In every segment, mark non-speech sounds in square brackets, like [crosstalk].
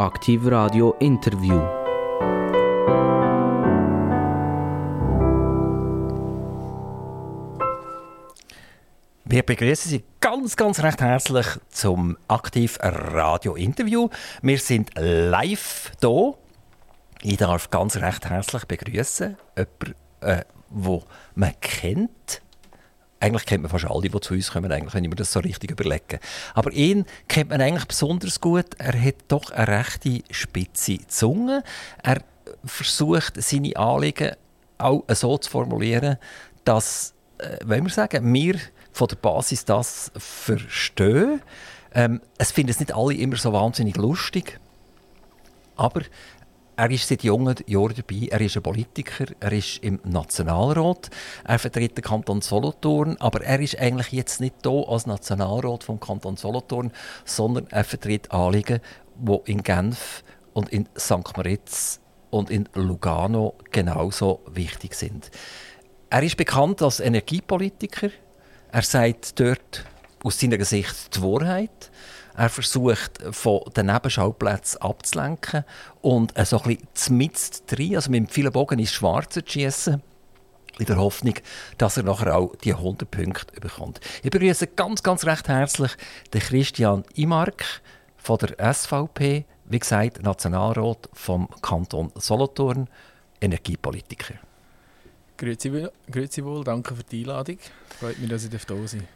Aktiv Radio Interview. Wir begrüßen Sie ganz, ganz recht herzlich zum Aktiv Radio Interview. Wir sind live hier. Ich darf ganz recht herzlich begrüßen jemanden, äh, wo man kennt. Eigentlich kennt man fast alle, die zu uns kommen, eigentlich, wenn ich mir das so richtig überlege. Aber ihn kennt man eigentlich besonders gut. Er hat doch eine rechte spitze Zunge. Er versucht, seine Anliegen auch so zu formulieren, dass, äh, wenn wir sagen, wir von der Basis das verstehen. Ähm, es finden es nicht alle immer so wahnsinnig lustig. Aber er ist seit jungen Jahren dabei. Er ist ein Politiker, er ist im Nationalrat, er vertritt den Kanton Solothurn, aber er ist eigentlich jetzt nicht hier als Nationalrat vom Kanton Solothurn, sondern er vertritt Anliegen, die in Genf und in St. Moritz und in Lugano genauso wichtig sind. Er ist bekannt als Energiepolitiker. Er sagt dort aus seiner Sicht die Wahrheit. Er versucht, von den Nebenschauplätzen abzulenken und so ein bisschen mitten drin, also mit vielen Bogen ins Schwarze zu schiessen, in der Hoffnung, dass er nachher auch die 100 Punkte bekommt. Ich begrüße ganz, ganz recht herzlich den Christian Imark von der SVP, wie gesagt, Nationalrat vom Kanton Solothurn, Energiepolitiker. Grüezi, grüezi wohl, danke für die Einladung. Freut mich, dass ich da sein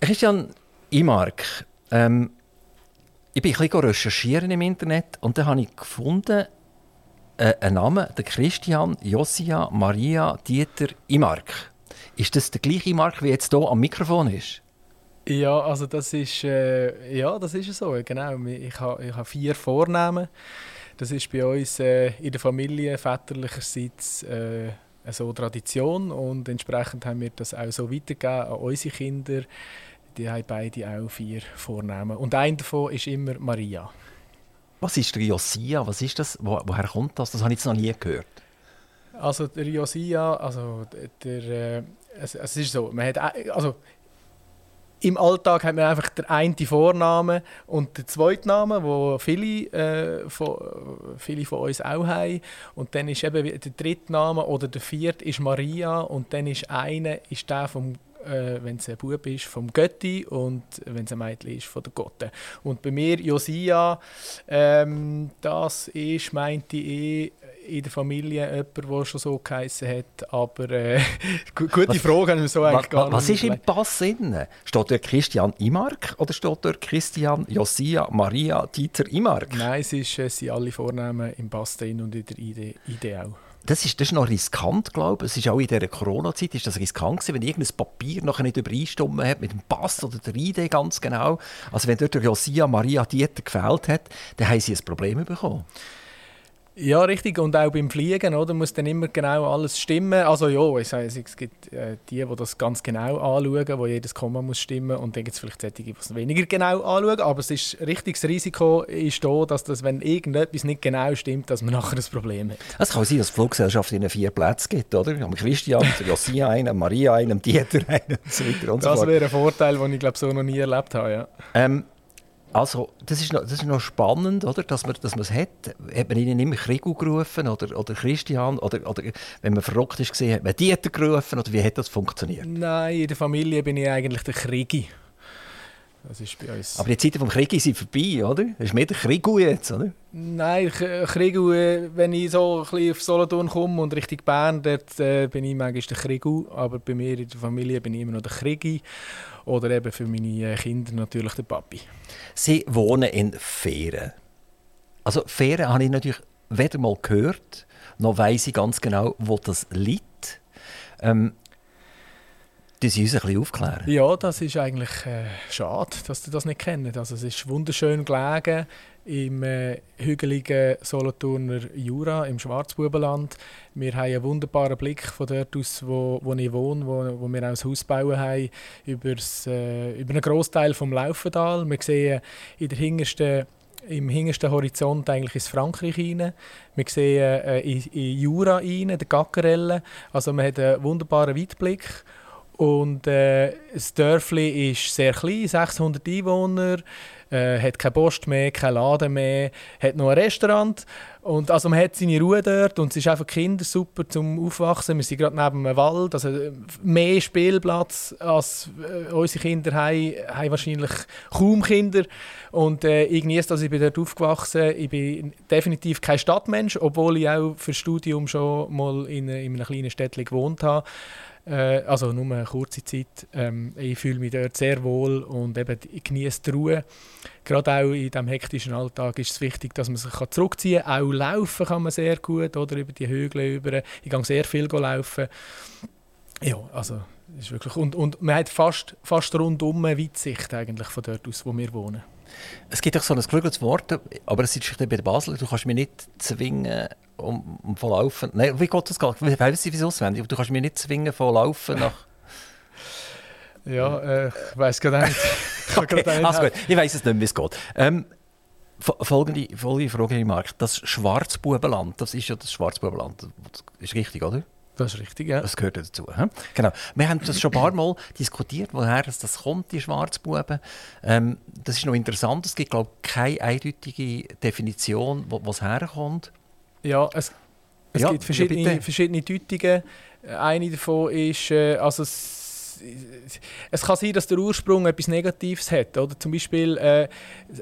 Christian Imark, ähm, ich bin ein bisschen recherchieren im Internet und dann habe ich gefunden, äh, einen Namen, der Christian Josia Maria Dieter Imark. Ist das der gleiche Imark, wie jetzt hier am Mikrofon ist? Ja, also das ist, äh, ja, das ist so, genau. Ich habe ha vier Vornamen. Das ist bei uns äh, in der Familie väterlicherseits äh, so Tradition und entsprechend haben wir das auch so weitergegeben an unsere Kinder. Die haben beide auch vier Vornamen. Und ein davon ist immer Maria. Was ist der Josia? Was ist das? Wo, woher kommt das? Das habe ich jetzt noch nie gehört. Also der Josia, also der, äh, es, es, ist so, man hat, also im Alltag hat man einfach den einen Vornamen und den zweiten Namen, wo viele, äh, von, viele von uns auch haben. Und dann ist eben der dritte Name oder der vierte ist Maria und dann ist einer ist der vom äh, wenn es ein Bub ist, vom Götti und wenn es ein Mädchen ist, von der Gotte. Und bei mir Josia, ähm, das ist, meinte ich, in der Familie jemand, der schon so geheißen hat. Aber äh, [laughs] gute was, Frage haben wir so eigentlich gar nicht. Was ist im Pass drin? Steht dort Christian Imark oder steht dort Christian Josia Maria Dieter Imark? Nein, es, ist, es sind alle Vornamen im Pass drin und in der ID, ID auch. Das ist, das ist noch riskant, glaube ich. Es ist auch in dieser Corona-Zeit ist das riskant gewesen, wenn irgendein Papier noch nicht übereinstimmen hat mit dem Pass oder der ID ganz genau. Also wenn dort der Josia Maria Dieter gefällt hat, dann haben sie ein Problem bekommen. Ja, richtig. Und auch beim Fliegen oder, muss dann immer genau alles stimmen. Also ja, ich sage, es gibt äh, die, die das ganz genau anschauen, wo jedes Komma muss stimmen und dann gibt es vielleicht solche, die es weniger genau anschauen. Aber es ist richtiges Risiko ist da, dass das, wenn irgendetwas nicht genau stimmt, dass man [laughs] nachher ein Problem hat. Es kann sein, dass die Fluggesellschaft ihnen vier Plätze gibt, oder? Am Christian, Josia einen, Maria einen, Dieter einen und so weiter und so Das wäre ein Vorteil, den ich glaube so noch nie erlebt habe, ja. Ähm, also, das ist noch, das ist noch spannend, oder? dass man dass es hat. Hat man ihnen immer Krigu gerufen oder, oder Christian? Oder, oder wenn man verrückt ist, hat man Dieter gerufen? Oder wie hat das funktioniert? Nein, in der Familie bin ich eigentlich der Krigi. Das ist bei uns. Aber die Zeiten vom Krieg sind vorbei, oder? Das ist mehr der Krigu jetzt, oder? Nein, Krigu, äh, wenn ich so ein bisschen auf Solothurn komme und Richtung Bern, dort äh, bin ich manchmal der Krigu. Aber bei mir in der Familie bin ich immer noch der Krigi. Oder eben für meine äh, Kinder natürlich der Papi. Sie wohnen in Fähren. Also Fähren habe ich natürlich weder mal gehört, noch weiß ich ganz genau, wo das liegt. Ähm, die Sie uns ein bisschen aufklären? Ja, das ist eigentlich äh, schade, dass Sie das nicht kennen. Also, es ist wunderschön gelegen im äh, hügeligen Solothurner Jura, im Schwarzbubenland. Wir haben einen wunderbaren Blick von dort aus, wo, wo ich wohne, wo, wo wir auch ein Haus bauen haben, übers, äh, über einen Großteil vom Laufendal. Wir sehen in der hintersten im hintersten Horizont eigentlich ins Frankreich rein. Wir sehen äh, in, in Jura rein, der Gackerelle. Also man hat einen wunderbaren Weitblick. Und äh, das Dörfli ist sehr klein, 600 Einwohner. Äh, hat keine Post mehr, kein Laden mehr, hat noch ein Restaurant. Und also man hat seine Ruhe dort und es ist einfach Kinder super zum Aufwachsen. Wir sind gerade neben einem Wald, also mehr Spielplatz als äh, unsere Kinder haben, haben wahrscheinlich kaum Kinder. Und äh, ich genieße das, ich bin dort aufgewachsen. Ich bin definitiv kein Stadtmensch, obwohl ich auch für Studium schon mal in, in einem kleinen Städtchen gewohnt habe. Äh, also nur eine kurze Zeit. Ähm, ich fühle mich dort sehr wohl und eben, genieße die Ruhe. Gerade auch in diesem hektischen Alltag ist es wichtig, dass man sich zurückziehen kann. Auch laufen kann man sehr gut, oder über die Hügel über. Ich gehe sehr viel laufen. Ja, also ist wirklich... Und, und man hat fast, fast rundum eine Weitsicht eigentlich von dort aus, wo wir wohnen. Es gibt auch so ein geflügeltes Wort, aber es ist bei Basel, du kannst mich nicht zwingen, um, um von Laufen. Nein, wie geht das gar? Ich weiß nicht, wie es auswendig Du kannst mich nicht zwingen von Laufen nach. [laughs] Ja, äh, ich weiß gerade nicht. Ich, okay, also gut. ich weiß es nicht, wie es geht. Ähm, folgende, folgende Frage, Mark. Das Schwarzbubenland, das ist ja das Schwarzbubenland. Das ist richtig, oder? Das ist richtig, ja. Das gehört dazu. He? Genau. Wir haben das schon ein paar Mal diskutiert, woher das kommt, die Schwarzbuben. Ähm, das ist noch interessant. Es gibt, glaube ich, keine eindeutige Definition, wo es herkommt. Ja, es, es ja, gibt verschiedene, verschiedene Deutungen. Eine davon ist, äh, also es, es kann sein, dass der Ursprung etwas Negatives hat. Oder? Zum Beispiel, äh,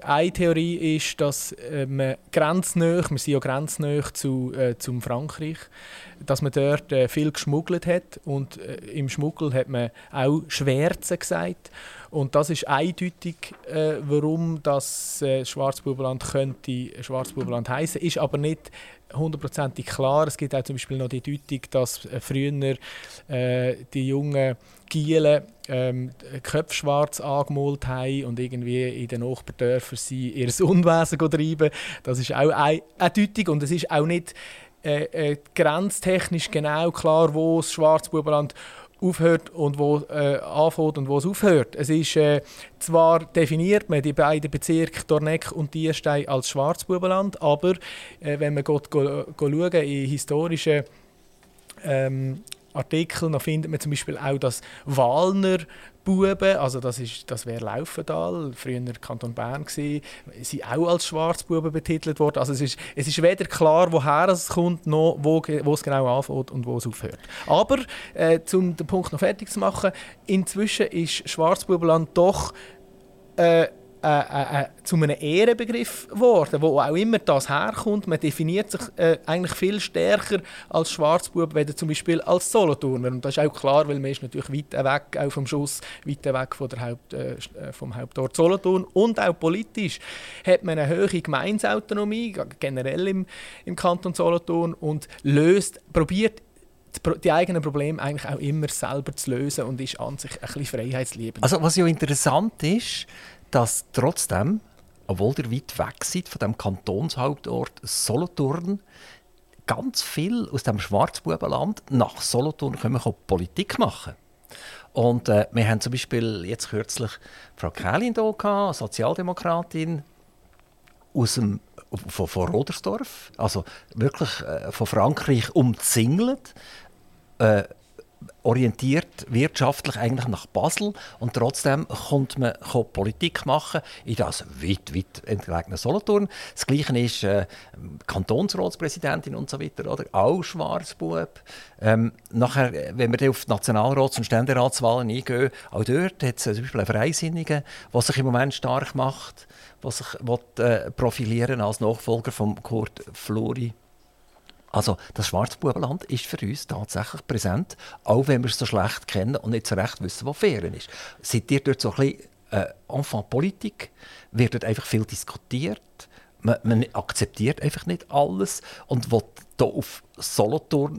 eine Theorie ist, dass äh, man grenznäh, wir sind ja grenznäh zu, äh, zum Frankreich, dass man dort äh, viel geschmuggelt hat und äh, im Schmuggel hat man auch Schwärze gesagt. Und das ist eindeutig, äh, warum das äh, Schwarzbubenland könnte Schwarzbubenland heißen, ist aber nicht hundertprozentig klar. Es gibt auch zum Beispiel noch die Deutung, dass äh, früher äh, die jungen Gielen ähm, Köpfe angemalt haben und irgendwie in den Nachbardörfern sie ihr [laughs] Unwesen treiben. Das ist auch eine Deutung und es ist auch nicht äh, äh, grenztechnisch genau klar, wo das Schwarzbubenland aufhört und wo äh, anfängt und wo es aufhört. Es ist äh, zwar definiert man die beiden Bezirke Dorneck und Dierstein als Schwarzbubenland, aber äh, wenn man geht, go, go schauen in historischen ähm, Artikeln, dann findet man zum Beispiel auch das Walner Buben, also das, ist, das wäre Laufendal, früher Kanton Bern gewesen, sind auch als Schwarzbuben betitelt worden. Also es ist, es ist weder klar, woher es kommt, noch wo, wo es genau anfängt und wo es aufhört. Aber, äh, um den Punkt noch fertig zu machen, inzwischen ist Schwarzbubenland doch äh, äh, äh, äh, zu einem Ehrenbegriff geworden, wo auch immer das herkommt. Man definiert sich äh, eigentlich viel stärker als Schwarzbub, weder zum Beispiel als Solothurner. Und das ist auch klar, weil man ist natürlich weit weg auch vom Schuss, weit weg von der Haupt, äh, äh, vom Hauptort Solothurn. Und auch politisch hat man eine hohe Gemeinsautonomie, generell im, im Kanton Solothurn, und löst, probiert die eigenen Probleme eigentlich auch immer selber zu lösen und ist an sich ein bisschen freiheitsliebend. Also was ja interessant ist, dass trotzdem, obwohl ihr weit weg seid von dem Kantonshauptort Solothurn, ganz viel aus dem Schwarzbubenland nach Solothurn kommen, Politik machen. Und äh, wir haben zum Beispiel jetzt kürzlich Frau Kählin hier, Sozialdemokratin aus dem, von, von Rodersdorf, also wirklich äh, von Frankreich umzingelt. Äh, orientiert wirtschaftlich eigentlich nach Basel und trotzdem kommt man Politik machen in das weit, weit entlegene Solothurn. Das Gleiche ist äh, Kantonsratspräsidentin und so weiter, oder? auch Schwarzbub. Ähm, nachher, wenn wir auf die Nationalrats- und Ständeratswahlen eingehen, auch dort hat es zum Beispiel einen Freisinnigen, der sich im Moment stark macht, der sich will, äh, profilieren als Nachfolger von Kurt Flori also das Schwarzbubenland ist für uns tatsächlich präsent, auch wenn wir es so schlecht kennen und nicht so recht wissen, wo Ferien ist. Seid ihr dort so ein bisschen äh, Enfant Politik? Wird dort einfach viel diskutiert? Man, man akzeptiert einfach nicht alles und will hier auf Solothurn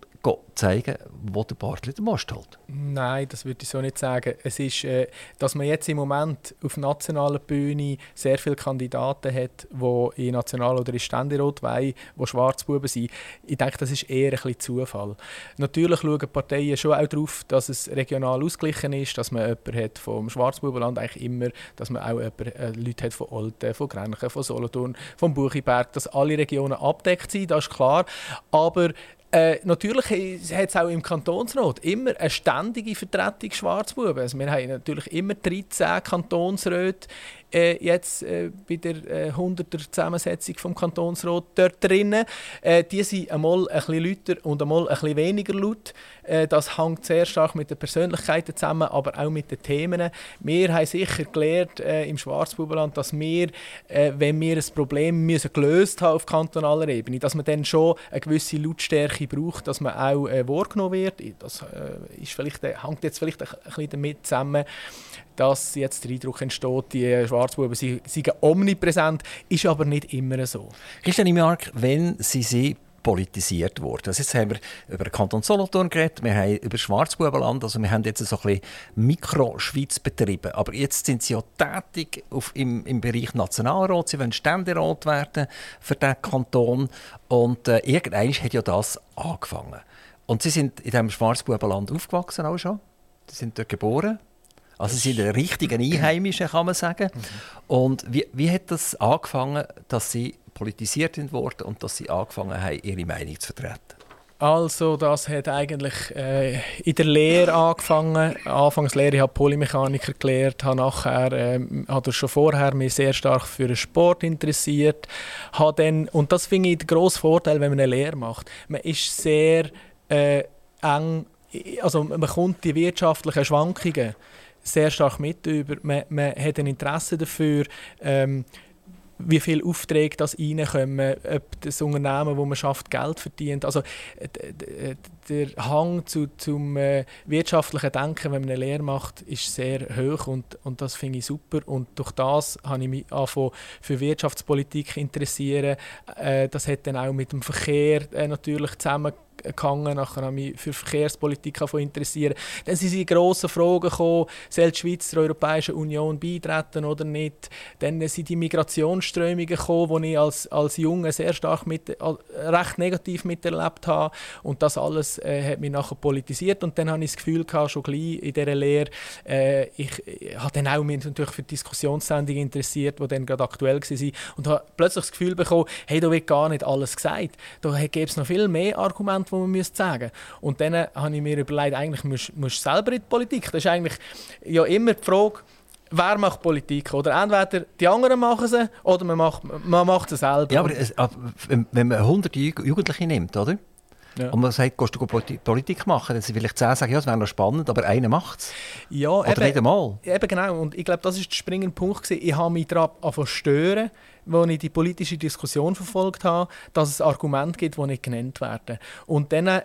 zeigen, wo der Bartli den Most hält? Nein, das würde ich so nicht sagen. Es ist, äh, dass man jetzt im Moment auf nationaler Bühne sehr viele Kandidaten hat, die in National- oder in Ständerat wollen, die Schwarzbuben sind. Ich denke, das ist eher ein bisschen Zufall. Natürlich schauen Parteien schon auch darauf, dass es regional ausgeglichen ist, dass man jemanden hat vom Schwarzbubenland eigentlich immer, dass man auch jemanden, äh, Leute hat von Olten, von Grenchen, von Solothurn, vom Buchiberg, dass alle Regionen abdeckt sind, das ist klar. Aber äh, natürlich hat es auch im Kantonsrat immer eine ständige Vertretung Schwarzbuben. Also wir haben natürlich immer 13 Kantonsräte äh, jetzt äh, bei der äh, 100er Zusammensetzung vom Kantonsrat dort drinnen. Äh, die sind einmal ein bisschen lauter und einmal ein bisschen weniger laut. Äh, das hängt sehr stark mit den Persönlichkeiten zusammen, aber auch mit den Themen. Wir haben sicher gelernt äh, im Schwarzbubenland, dass wir, wenn wir ein Problem müssen gelöst haben auf kantonaler Ebene, dass man dann schon eine gewisse Lautstärke braucht, dass man auch wahrgenommen wird. Das ist vielleicht, hängt jetzt vielleicht ein bisschen damit zusammen, dass jetzt der Eindruck entsteht, die Schwarzbuben seien omnipräsent, ist aber nicht immer so. Christian Mark, wenn Sie sie politisiert worden. Also jetzt haben wir über Kanton Solothurn geredet, wir haben über Schwarzbubenland, also wir haben jetzt so ein bisschen Mikro-Schweiz betrieben. Aber jetzt sind Sie ja tätig auf, im, im Bereich Nationalrat, Sie wollen Ständerat werden für den Kanton und äh, irgendwann hat ja das angefangen. Und Sie sind in diesem Schwarzbubenland aufgewachsen auch schon? Sie sind dort geboren? Also Sie sind ein richtiger Einheimischer, kann man sagen. Und wie, wie hat das angefangen, dass Sie politisiert wurden und dass Sie angefangen haben, Ihre Meinung zu vertreten? Also das hat eigentlich äh, in der Lehre angefangen. Anfangslehre, ich habe Polymechaniker gelernt, habe nachher, äh, habe schon vorher mich sehr stark für den Sport interessiert, habe dann, und das finde ich der grosse Vorteil, wenn man eine Lehre macht. Man ist sehr äh, eng, also man bekommt die wirtschaftlichen Schwankungen sehr stark mit über. Man, man hat ein Interesse dafür, ähm, wie viele Aufträge das reinkommen, ob das Unternehmen, wo man schafft, Geld verdient. Also der Hang zu, zum äh, wirtschaftlichen Denken, wenn man eine Lehre macht, ist sehr hoch und, und das finde ich super. Und durch das habe ich mich angefangen für Wirtschaftspolitik interessieren. Äh, das hat dann auch mit dem Verkehr äh, natürlich zusammen gehangen. Nachher habe ich mich für Verkehrspolitik interessieren. Dann sind sie grosse Fragen gekommen, soll die Schweiz der Europäischen Union beitreten oder nicht. Dann sind die Migrationsströmungen gekommen, die ich als, als Junge sehr stark mit, recht negativ miterlebt habe. Und das alles äh, hat mich nachher politisiert. Und dann habe ich das Gefühl gehabt, schon gleich in dieser Lehre, äh, ich, ich habe dann auch mich natürlich für Diskussionssendungen interessiert, die dann gerade aktuell waren. Und habe plötzlich das Gefühl bekommen, hey, da wird gar nicht alles gesagt. Da gäbe es noch viel mehr Argumente, die man müsste sagen Und dann habe ich mir überlegt, eigentlich musst du selber in die Politik. Das ist eigentlich ja immer die Frage, wer macht Politik? Oder entweder die anderen machen sie oder man macht, man macht sie selber. Ja, aber, es, wenn man 100 Jugendliche nimmt, oder? Ja. Und man sagt, gehst du Politik machen, dann sind vielleicht 10 sagen, ja, das wäre noch spannend, aber einer macht es. Ja, Oder eben, nicht einmal. Eben genau, und ich glaube, das ist der springende Punkt. Gewesen. Ich habe mich daran stören, als ich die politische Diskussion verfolgt habe, dass es Argumente gibt, die nicht genannt werden. Und dann äh,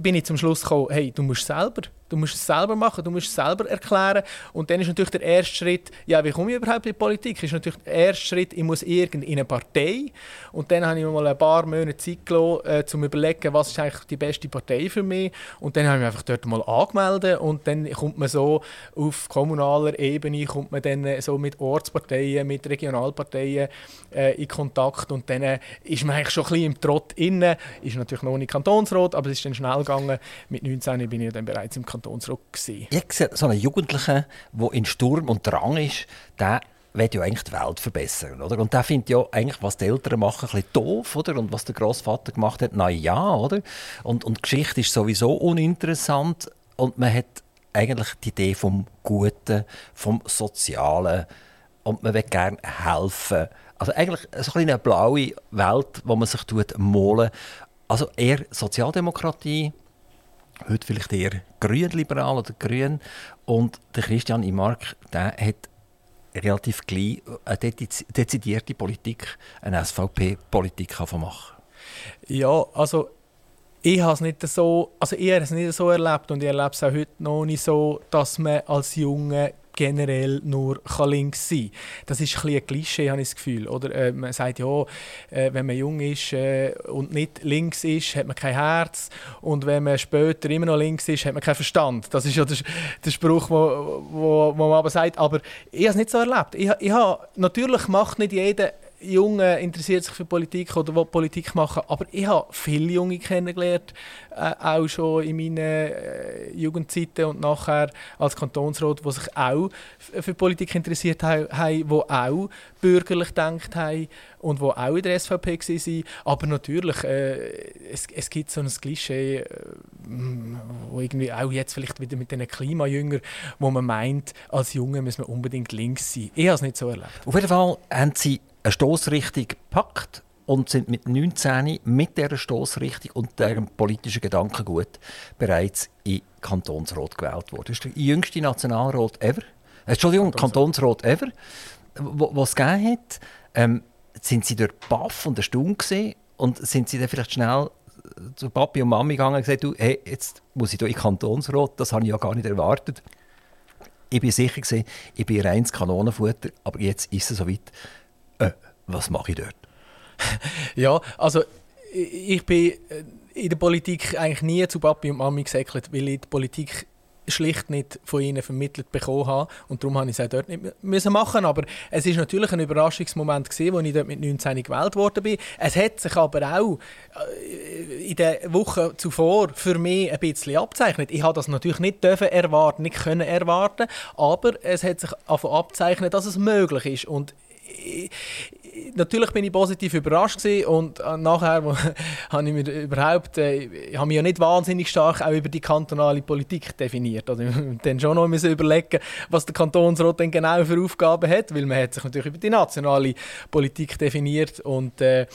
bin ich zum Schluss gekommen, hey, du musst selber Du musst es selber machen, du musst es selber erklären. Und dann ist natürlich der erste Schritt, ja, wie komme ich überhaupt in die Politik? Ist natürlich der erste Schritt, ich muss irgendwie in eine Partei. Und dann habe ich mir mal ein paar Monate Zeit gelassen, äh, um zu überlegen, was ist eigentlich die beste Partei für mich. Und dann habe ich mich einfach dort mal angemeldet. Und dann kommt man so auf kommunaler Ebene, kommt man dann äh, so mit Ortsparteien, mit Regionalparteien äh, in Kontakt. Und dann äh, ist man eigentlich schon ein bisschen im Trott inne. Ist natürlich noch nicht Kantonsrat, aber es ist dann schnell gegangen. Mit 19 bin ich dann bereits im Kantonsrat Kantonsrat. Gewesen. Ich sehe so einen Jugendlichen, der in Sturm und Drang ist, der will ja eigentlich die Welt verbessern. Oder? Und der findet ja eigentlich, was die Eltern machen, ein bisschen doof. Oder? Und was der Großvater gemacht hat, na ja. Und, die Geschichte ist sowieso uninteressant. Und man hat eigentlich die Idee vom Guten, vom Sozialen. Und man will gerne helfen. Also eigentlich so eine blaue Welt, wo man sich malen Also eher Sozialdemokratie, heute vielleicht eher grün-liberal oder grün. Und der Christian Imark, der hat relativ gleich eine dezidierte Politik, eine SVP-Politik machen. Ja, also ich habe es nicht so, also ich habe es nicht so erlebt und ich erlebe es auch heute noch nicht so, dass man als Junge generell nur kann links sein Das ist ein, ein Klischee, habe ich das Gefühl. Oder, äh, man sagt, ja, äh, wenn man jung ist äh, und nicht links ist, hat man kein Herz. Und wenn man später immer noch links ist, hat man keinen Verstand. Das ist ja der, der Spruch, wo, wo, wo man aber sagt. Aber ich habe es nicht so erlebt. Ich, ich habe, natürlich macht nicht jeder Junge interessiert sich für Politik oder will Politik machen, aber ich habe viele Junge kennengelernt, äh, auch schon in meinen äh, Jugendzeiten und nachher als Kantonsrat, die sich auch für Politik interessiert haben, die auch bürgerlich gedacht haben und die auch in der SVP waren. Aber natürlich, äh, es, es gibt so ein Klischee, äh, wo irgendwie auch jetzt vielleicht wieder mit den Klimajüngern, wo man meint, als Junge muss man unbedingt links sein. Ich habe es nicht so erlebt. Auf jeden Fall haben sie eine Stoßrichtung gepackt und sind mit 19 mit dieser Stoßrichtung und diesem politischen Gedankengut bereits in Kantonsrat gewählt worden. Das ist der jüngste Nationalrat ever. Äh, Entschuldigung, Kantonsrat ever, was es gegeben hat. Ähm, sind sie dort baff und erstaunt gesehen und sind sie dann vielleicht schnell zu Papi und Mami gegangen und gesagt, du, hey, jetzt muss ich hier in Kantonsrat, das habe ich ja gar nicht erwartet. Ich bin sicher gesehen, ich bin reines Kanonenfutter, aber jetzt ist es soweit. Äh, was mache ich dort? [laughs] ja, also ich bin in der Politik eigentlich nie zu Papi und Mami gesäckelt, weil ich die Politik schlicht nicht von ihnen vermittelt bekommen habe und darum habe ich es dort nicht müssen machen aber es ist natürlich ein Überraschungsmoment gewesen, wo ich dort mit 19 gewählt worden bin. Es hat sich aber auch äh, in den Wochen zuvor für mich ein bisschen abzeichnet. Ich habe das natürlich nicht dürfen erwarten, nicht können erwarten, aber es hat sich abzeichnet, dass es möglich ist und Y... natürlich bin ich positiv überrascht gewesen und äh, nachher [laughs] habe ich mir überhaupt, äh, ich habe mich ja nicht wahnsinnig stark auch über die kantonale Politik definiert. Also [laughs] dann schon noch müssen überlegen, was der Kantonsrat denn genau für Aufgaben hat, weil man hat sich natürlich über die nationale Politik definiert und äh,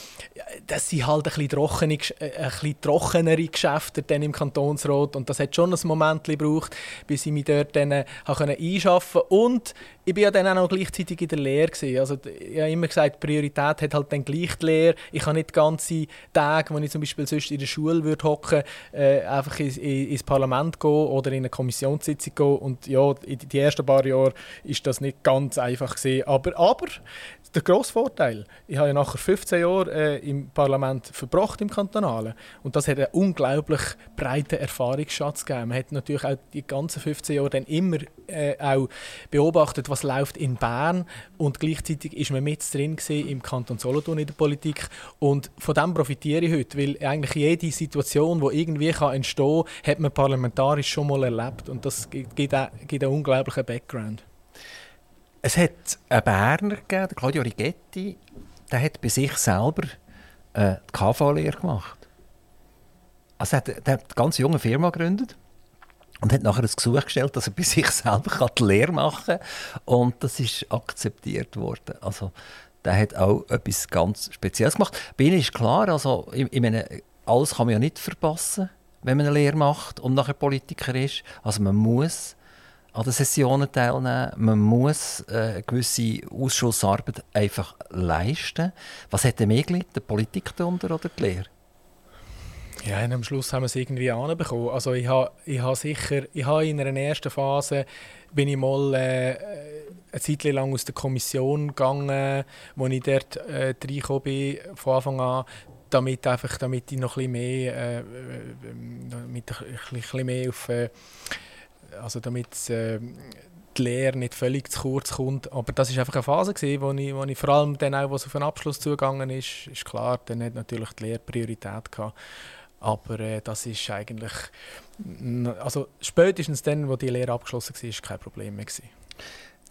das sind halt ein bisschen, trockene, äh, ein bisschen trockenere Geschäfte dann im Kantonsrat und das hat schon ein Moment gebraucht, bis ich mich dort dann äh, einschaffen konnte und ich war ja dann auch noch gleichzeitig in der Lehre. Gewesen. Also, ich habe immer gesagt, Priorität hat halt dann gleich die Lehre. Ich kann nicht ganze Tage, wo ich zum Beispiel sonst in der Schule würde hocken, äh, einfach ins, ins Parlament gehen oder in eine Kommissionssitzung gehen. Und ja, in die ersten paar Jahre ist das nicht ganz einfach gewesen. Aber, aber der grosse Vorteil, ich habe ja nachher 15 Jahre äh, im Parlament verbracht, im Kantonalen. Und das hat einen unglaublich breiten Erfahrungsschatz gegeben. Man hat natürlich auch die ganzen 15 Jahre dann immer äh, auch beobachtet, was läuft in Bern und gleichzeitig ist man mit drin im Kanton Solothurn in der Politik und von dem profitiere ich heute, weil eigentlich jede Situation, die irgendwie kann entstehen kann, hat man parlamentarisch schon mal erlebt und das gibt, gibt, einen unglaublichen Background. Es hat einen Berner gegeben, Claudio Rigetti, der hat bei sich selber äh, die KV-Lehre gemacht. Also er hat eine ganz junge Firma gegründet und hat nachher ein Gesuch gestellt, dass er bei [laughs] sich selber die Lehre machen kann. Und das ist akzeptiert worden. Also der hat auch etwas ganz Spezielles gemacht. Bei ihm ist klar, also ich, ich meine, alles kann man ja nicht verpassen, wenn man eine Lehre macht und nachher Politiker ist. Also man muss an den Sessionen teilnehmen. Man muss äh, gewisse Ausschussarbeit einfach leisten. Was hat denn mehr gelitten, die Politik darunter oder die Lehre? Ja, am Schluss haben wir es irgendwie anbekommen. Also ich habe, ich habe sicher, ich habe in einer ersten Phase bin ich mal äh, eine Zeit lang aus der Kommission gegangen, wo ich dort äh, reingekommen bin, von Anfang an, damit, einfach, damit ich noch ein mehr, äh, äh bisschen mehr auf äh, also damit äh, die Lehre nicht völlig zu kurz kommt. Aber das war einfach eine Phase, gewesen, wo, ich, wo ich vor allem dann auch, was auf den Abschluss zugegangen ist, ist klar, dann hat natürlich die Lehre Priorität gehabt. Aber äh, das ist eigentlich, also spätestens dann, wo die Lehre abgeschlossen war, ist kein Problem mehr gewesen.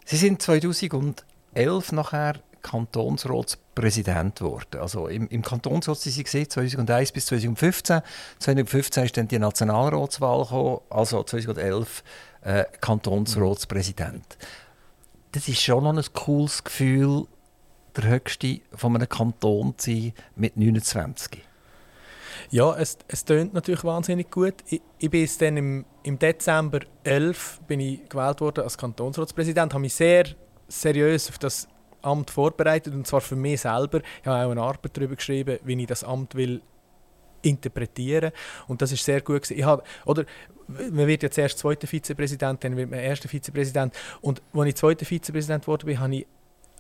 Sie sind 2011 nachher Kantonsratspräsident geworden. Also im, im Kantonsrat sind Sie gesehen, 2001 bis 2015. 2015 ist dann die Nationalratswahl gekommen, also 2011 äh, Kantonsratspräsident. Das ist schon noch ein cooles Gefühl, der höchste von einem Kanton zu sein mit 29. Ja, es, es tönt natürlich wahnsinnig gut. Ich, ich bin dann im, im Dezember 11 bin ich gewählt worden als Kantonsratspräsident, habe mich sehr seriös auf das Amt vorbereitet und zwar für mich selber. Ich habe auch eine Arbeit darüber geschrieben, wie ich das Amt will interpretieren und das ist sehr gut gewesen. Ich habe, oder man wird ja zuerst zweiter Vizepräsident, dann wird man erster Vizepräsident und als ich zweiter Vizepräsident wurde, bin, habe ich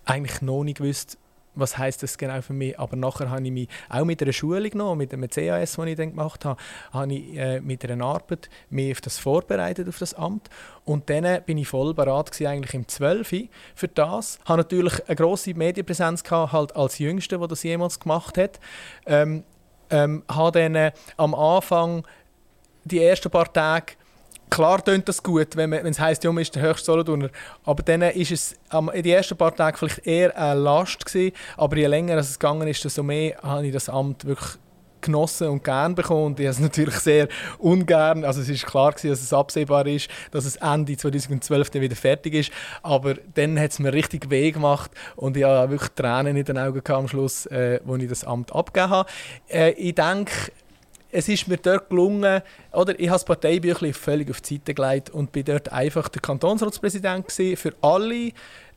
eigentlich noch nicht gewusst, was heißt das genau für mich. Aber nachher habe ich mich auch mit einer Schulung noch, mit einem CAS, die ich dann gemacht habe, habe ich äh, mit einer Arbeit mich auf das vorbereitet, auf das Amt. Und dann bin ich voll bereit gewesen, eigentlich im 12. für das. Ich hatte natürlich eine grosse Medienpräsenz gehabt, halt als Jüngster, der das jemals gemacht hat. Ähm, ähm, habe dann äh, am Anfang die ersten paar Tage Klar tönt das gut, wenn, es heisst, man ist der höchste Solothurner. Aber dann ist es in den ersten paar Tagen vielleicht eher eine Last gewesen. Aber je länger es gegangen ist, desto mehr habe ich das Amt wirklich genossen und gern bekommen. Und ich habe es [laughs] natürlich sehr ungern. Also es ist klar gewesen, dass es absehbar ist, dass es Ende 2012 dann wieder fertig ist. Aber dann hat es mir richtig weh gemacht und ich hatte wirklich Tränen in den Augen am Schluss, äh, als ich das Amt abgegeben habe. Äh, ich denke, es ist mir dort gelungen, oder? Ich habe das Parteibüchlein völlig auf die Seite gelegt und bin dort einfach der Kantonsratspräsident für alle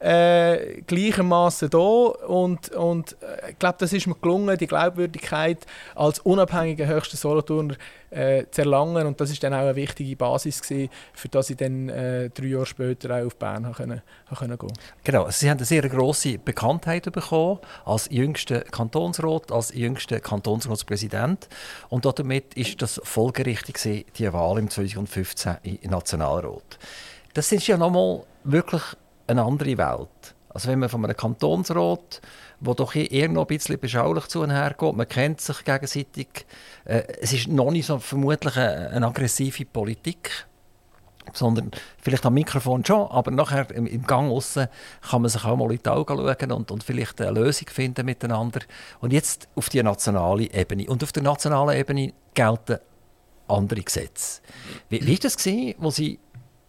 äh, gleichermaßen da und, und äh, ich glaube, das ist mir gelungen, die Glaubwürdigkeit als unabhängiger höchster Solothurner äh, zu erlangen und das ist dann auch eine wichtige Basis gewesen, für das ich dann äh, drei Jahre später auch auf Bern können, können gehen. Genau, Sie haben eine sehr große Bekanntheit bekommen als jüngster Kantonsrat, als jüngster Kantonsratspräsident und damit ist das folgerichtig gewesen, die Wahl im 2015 im Nationalrat. Das ist ja nochmal wirklich eine andere Welt. Also wenn man von einem Kantonsrat, wo doch eher noch ein bisschen beschaulich zu und her geht, man kennt sich gegenseitig, äh, es ist noch nicht so vermutlich eine, eine, aggressive Politik, sondern vielleicht am Mikrofon schon, aber nachher im, im Gang aussen kann man sich auch mal in die Augen schauen und, und vielleicht eine Lösung finden miteinander. Und jetzt auf die nationale Ebene. Und auf der nationalen Ebene gelten andere Gesetze. Wie war das, gewesen, wo Sie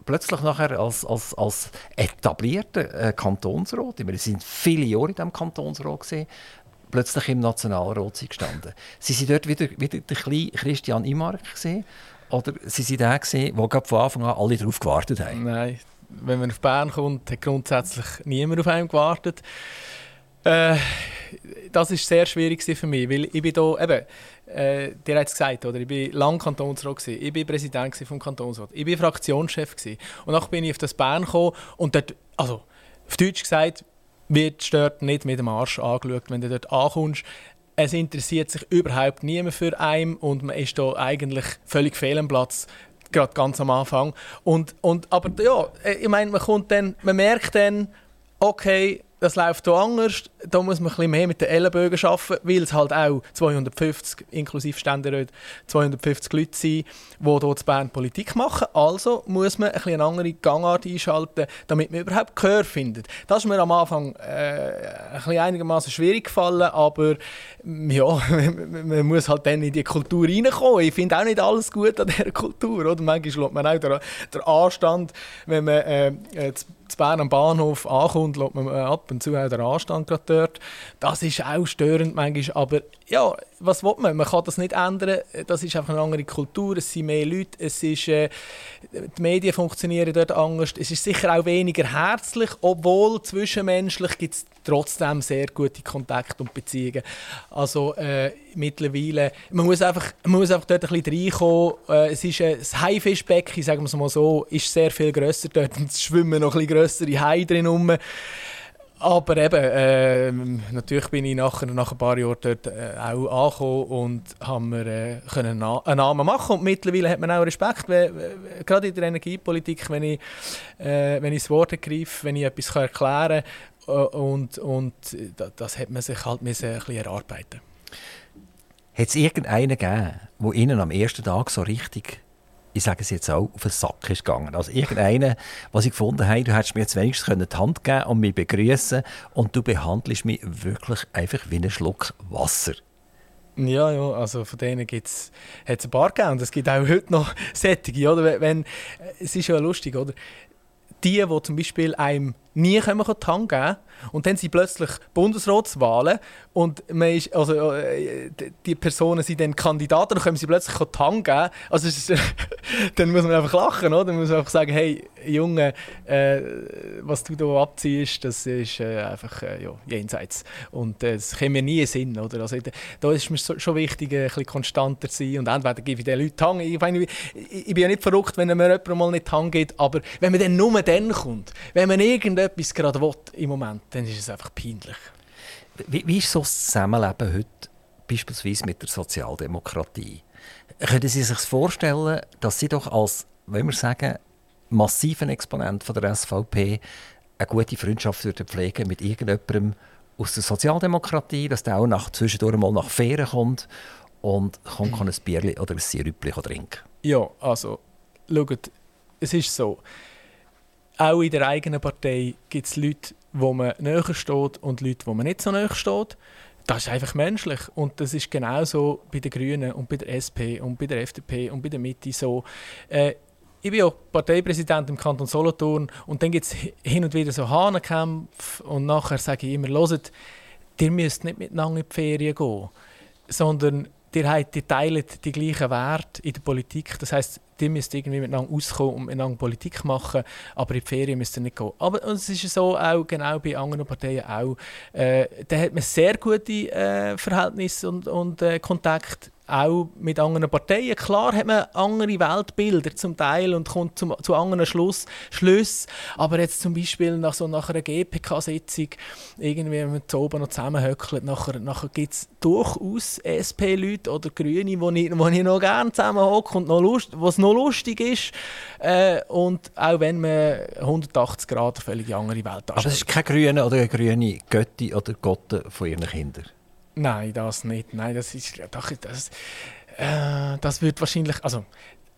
plötzlich nachher als, als, als etablierter äh, Kantonsrat, Sie sind viele Jahre in diesem Kantonsrat gewesen, plötzlich im Nationalrat gestanden. Sie sind dort wieder, wieder der kleine Christian Imark gesehen oder Sie sind der gesehen, wo von Anfang an alle darauf gewartet haben? Nein, wenn man auf Bern kommt, hat grundsätzlich niemand auf einen gewartet. Äh, das ist sehr schwierig für mich, weil ich bin da, eben, äh, dir hat es gesagt, oder? ich bin lang Kantonsrat, gewesen. ich bin Präsident vom Kantonsrat, ich bin Fraktionschef gewesen. und dann bin ich auf das Bern gekommen und dort, also auf Deutsch gesagt, wird dort nicht mit dem Arsch angeschaut, wenn du dort ankommst. Es interessiert sich überhaupt niemand für einen und man ist da eigentlich völlig fehl am Platz gerade ganz am Anfang. Und, und, aber ja, ich meine, man man merkt dann, okay, das läuft hier anders. Da muss man ein bisschen mehr mit den Ellenbögen arbeiten, weil es halt auch 250, inklusive Ständeräte, 250 Leute sind, die hier in Bern Politik machen. Also muss man ein bisschen eine andere Gangart einschalten, damit man überhaupt Gehör findet. Das ist mir am Anfang äh, ein einigermaßen schwierig gefallen, aber ja, [laughs] man muss halt dann in die Kultur reinkommen. Ich finde auch nicht alles gut an dieser Kultur. Oder? Manchmal lässt man auch den, den Anstand, wenn man äh, äh zu Bern am Bahnhof ankommt, lässt man ab und zu auch den Anstand gerade dort. Das ist auch störend manchmal, aber ja, was will man? Man kann das nicht ändern. Das ist einfach eine andere Kultur, es sind mehr Leute, es ist, äh, die Medien funktionieren dort anders. Es ist sicher auch weniger herzlich, obwohl zwischenmenschlich gibt es trotzdem sehr gute Kontakte und Beziehungen. Also äh, mittlerweile, man muss, einfach, man muss einfach dort ein bisschen reinkommen. Äh, es ist, äh, das Haifischbecken, sagen wir es mal so, ist sehr viel grösser dort es schwimmen noch ein bisschen grössere Haie drin rum. Aber eben, äh, natürlich bin ich nachher, nach ein paar Jahren dort äh, auch angekommen und haben wir äh, können einen Namen machen. Und mittlerweile hat man auch Respekt, wenn, gerade in der Energiepolitik, wenn ich, äh, wenn ich das Wort ergreife, wenn ich etwas erklären kann. Äh, und, und das hat man sich halt ein bisschen erarbeiten Hat es irgendeinen gegeben, der Ihnen am ersten Tag so richtig ich sage es jetzt auch, auf den Sack ist gegangen. Also irgendeiner, was ich gefunden habe, du hättest mir jetzt wenigstens die Hand geben und mich begrüßen und du behandelst mich wirklich einfach wie einen Schluck Wasser. Ja, ja, also von denen gibt's, hat es ein paar gegeben und es gibt auch heute noch [laughs] Sättige, oder? Wenn, es ist ja lustig, oder? Die, die zum Beispiel einem nie können die Hand geben und dann sind plötzlich Bundesratswahlen und man ist, also, äh, die Personen sind dann Kandidaten, dann können sie plötzlich die Hand geben. Also ist, [laughs] dann muss man einfach lachen, oder? Dann muss man einfach sagen, hey Junge, äh, was du hier abziehst, das ist äh, einfach äh, ja, jenseits. Und äh, das kommt mir nie in Sinn, oder? Also, da ist so, schon wichtig, ein bisschen konstanter zu sein und entweder gebe ich den Leuten die Hand. Ich, meine, ich, ich, bin ja nicht verrückt, wenn mir jemand mal nicht die Hand gibt, aber wenn man dann nur dann kommt, wenn man irgendetwas gerade will im Moment, dann ist es einfach peinlich. Wie, wie ist so das Zusammenleben heute beispielsweise mit der Sozialdemokratie? Können Sie sich vorstellen, dass Sie doch als, wenn wir sagen, massiven Exponent von der SVP eine gute Freundschaft pflegen mit irgendjemandem aus der Sozialdemokratie, dass der auch nach, zwischendurch mal nach Ferien kommt und kommt kann ein Bierchen oder ein Sirupli trinken Ja, also, schaut, es ist so, auch in der eigenen Partei gibt es Leute, wo man näher steht und Leute, wo man nicht so näher steht. das ist einfach menschlich. Und das ist genauso bei den Grünen und bei der SP und bei der FDP und bei der Mitte so. Äh, ich bin auch Parteipräsident im Kanton Solothurn und dann gibt es hin und wieder so Hahnenkämpfe und nachher sage ich immer, hört, ihr müsst nicht miteinander in die Ferien gehen, sondern ihr, habt, ihr teilt die gleichen Werte in der Politik. Das heißt, ihr müsst irgendwie miteinander auskommen und miteinander Politik machen, aber in die Ferien müsst ihr nicht gehen. Aber es ist so auch genau bei anderen Parteien auch. Äh, da hat man sehr gute äh, Verhältnisse und, und äh, Kontakte auch mit anderen Parteien. Klar hat man andere Weltbilder zum Teil und kommt zum, zu anderen Schluss, Schlüssen. Aber jetzt zum Beispiel nach, so nach einer GPK-Sitzung, irgendwie, wenn man zu oben noch zusammenhöckelt, nachher, nachher gibt es durchaus SP-Leute oder Grüne, wo ich, wo ich noch gerne zusammenhocke und noch Lust, was noch lustig ist. Äh, und auch wenn man 180 Grad völlig andere Welt anschaut. Aber es ist kein Grüne oder eine grüne Götti oder Gotte von ihren Kindern? Nein, das nicht. Nein, das ist doch das. Äh, das wird wahrscheinlich, also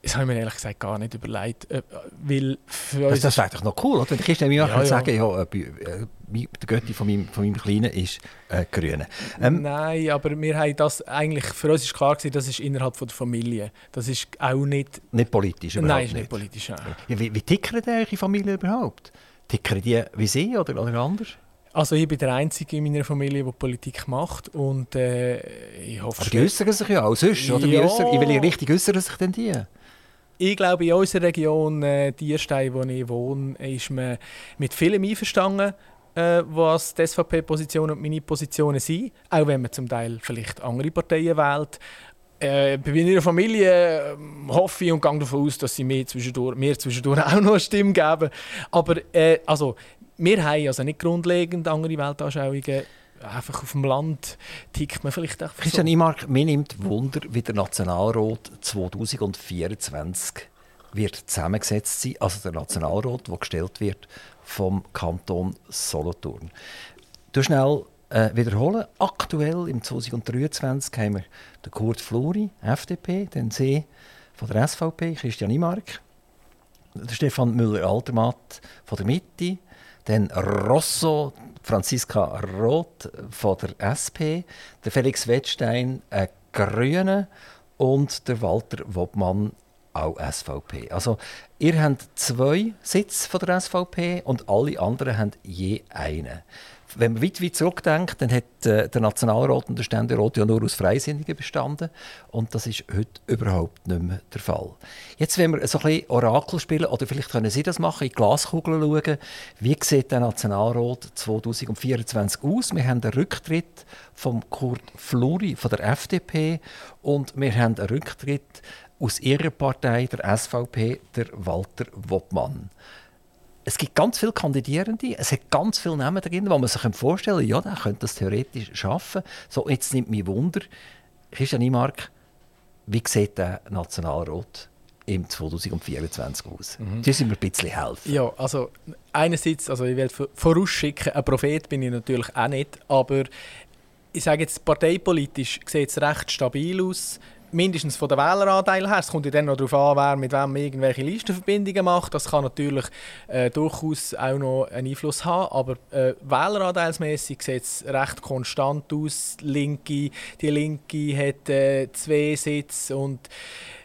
das habe ich mir ehrlich gesagt gar nicht überlegt, äh, weil für das, das wäre doch noch cool, oder? Christian mir ja, ja. sagen, ja, äh, äh der Götti von meinem, von meinem Kleinen ist äh, Grüne. Ähm, Nein, aber wir haben das eigentlich, für uns ist klar gewesen, das ist innerhalb von der Familie. Das ist auch nicht... Nicht politisch Nein, ist nicht, nicht politisch, ja. wie, wie tickern eure Familie überhaupt? Tickern die wie Sie oder, oder anders? Also ich bin der Einzige in meiner Familie, der Politik macht und äh, ich hoffe... Aber die äußern sich ja auch sonst, oder? Ja. Äußern, in welche Richtung äußern sich denn die? Ich glaube, in unserer Region, äh, Dierstein, wo ich wohne, ist man mit vielem einverstanden, äh, was die SVP-Position und meine Positionen sind, auch wenn man zum Teil vielleicht andere Parteien wählt. Äh, bei meiner Familie äh, hoffe ich und gehe davon aus, dass sie mir zwischendurch, mir zwischendurch [laughs] auch noch eine Stimme geben. Aber äh, also, wir haben also nicht grundlegend andere Weltanschauungen. Einfach auf dem Land tickt man vielleicht einfach Christian so. Imark, mir nimmt Wunder, wie der Nationalrat 2024 wird zusammengesetzt sein. Also der Nationalrat, der gestellt wird vom Kanton Solothurn. Du schnell äh, wiederholen. Aktuell im 2023 haben wir den Kurt Fluri, FDP, den C von der SVP, Christian Imark, Stefan Müller-Altermatt von der Mitte, dann Rosso, Franziska Roth von der SP, der Felix Wettstein, ein Grüne und der Walter Wobmann, auch SVP. Also ihr habt zwei Sitze von der SVP und alle anderen haben je einen wenn man weit, weit zurückdenkt, dann hat äh, der Nationalrat und der Ständerat ja nur aus Freisinnigen bestanden. Und das ist heute überhaupt nicht mehr der Fall. Jetzt, wenn wir so ein bisschen Orakel spielen, oder vielleicht können Sie das machen, in die Glaskugel schauen, wie sieht der Nationalrat 2024 aus? Wir haben den Rücktritt von Kurt Fluri von der FDP und wir haben einen Rücktritt aus ihrer Partei, der SVP, der Walter Wobmann es gibt ganz viele Kandidierende, es hat ganz viele Namen drin, wo man sich vorstellen könnte, ja, der könnte das theoretisch schaffen. So, jetzt nimmt mich Wunder, Christian Niemark, wie sieht der Nationalrat im 2024 aus? Mhm. Das sind mir ein bisschen helfen. Ja, also einerseits, also ich will vorausschicken, ein Prophet bin ich natürlich auch nicht, aber ich sage jetzt, parteipolitisch sieht es recht stabil aus mindestens von der Wähleranteil her. Es kommt ja dann noch darauf an, wer mit wem irgendwelche Listenverbindungen macht. Das kann natürlich äh, durchaus auch noch einen Einfluss haben. Aber äh, wähleranteilsmäßig sieht es recht konstant aus. Linke, die Linke hat äh, zwei Sitze und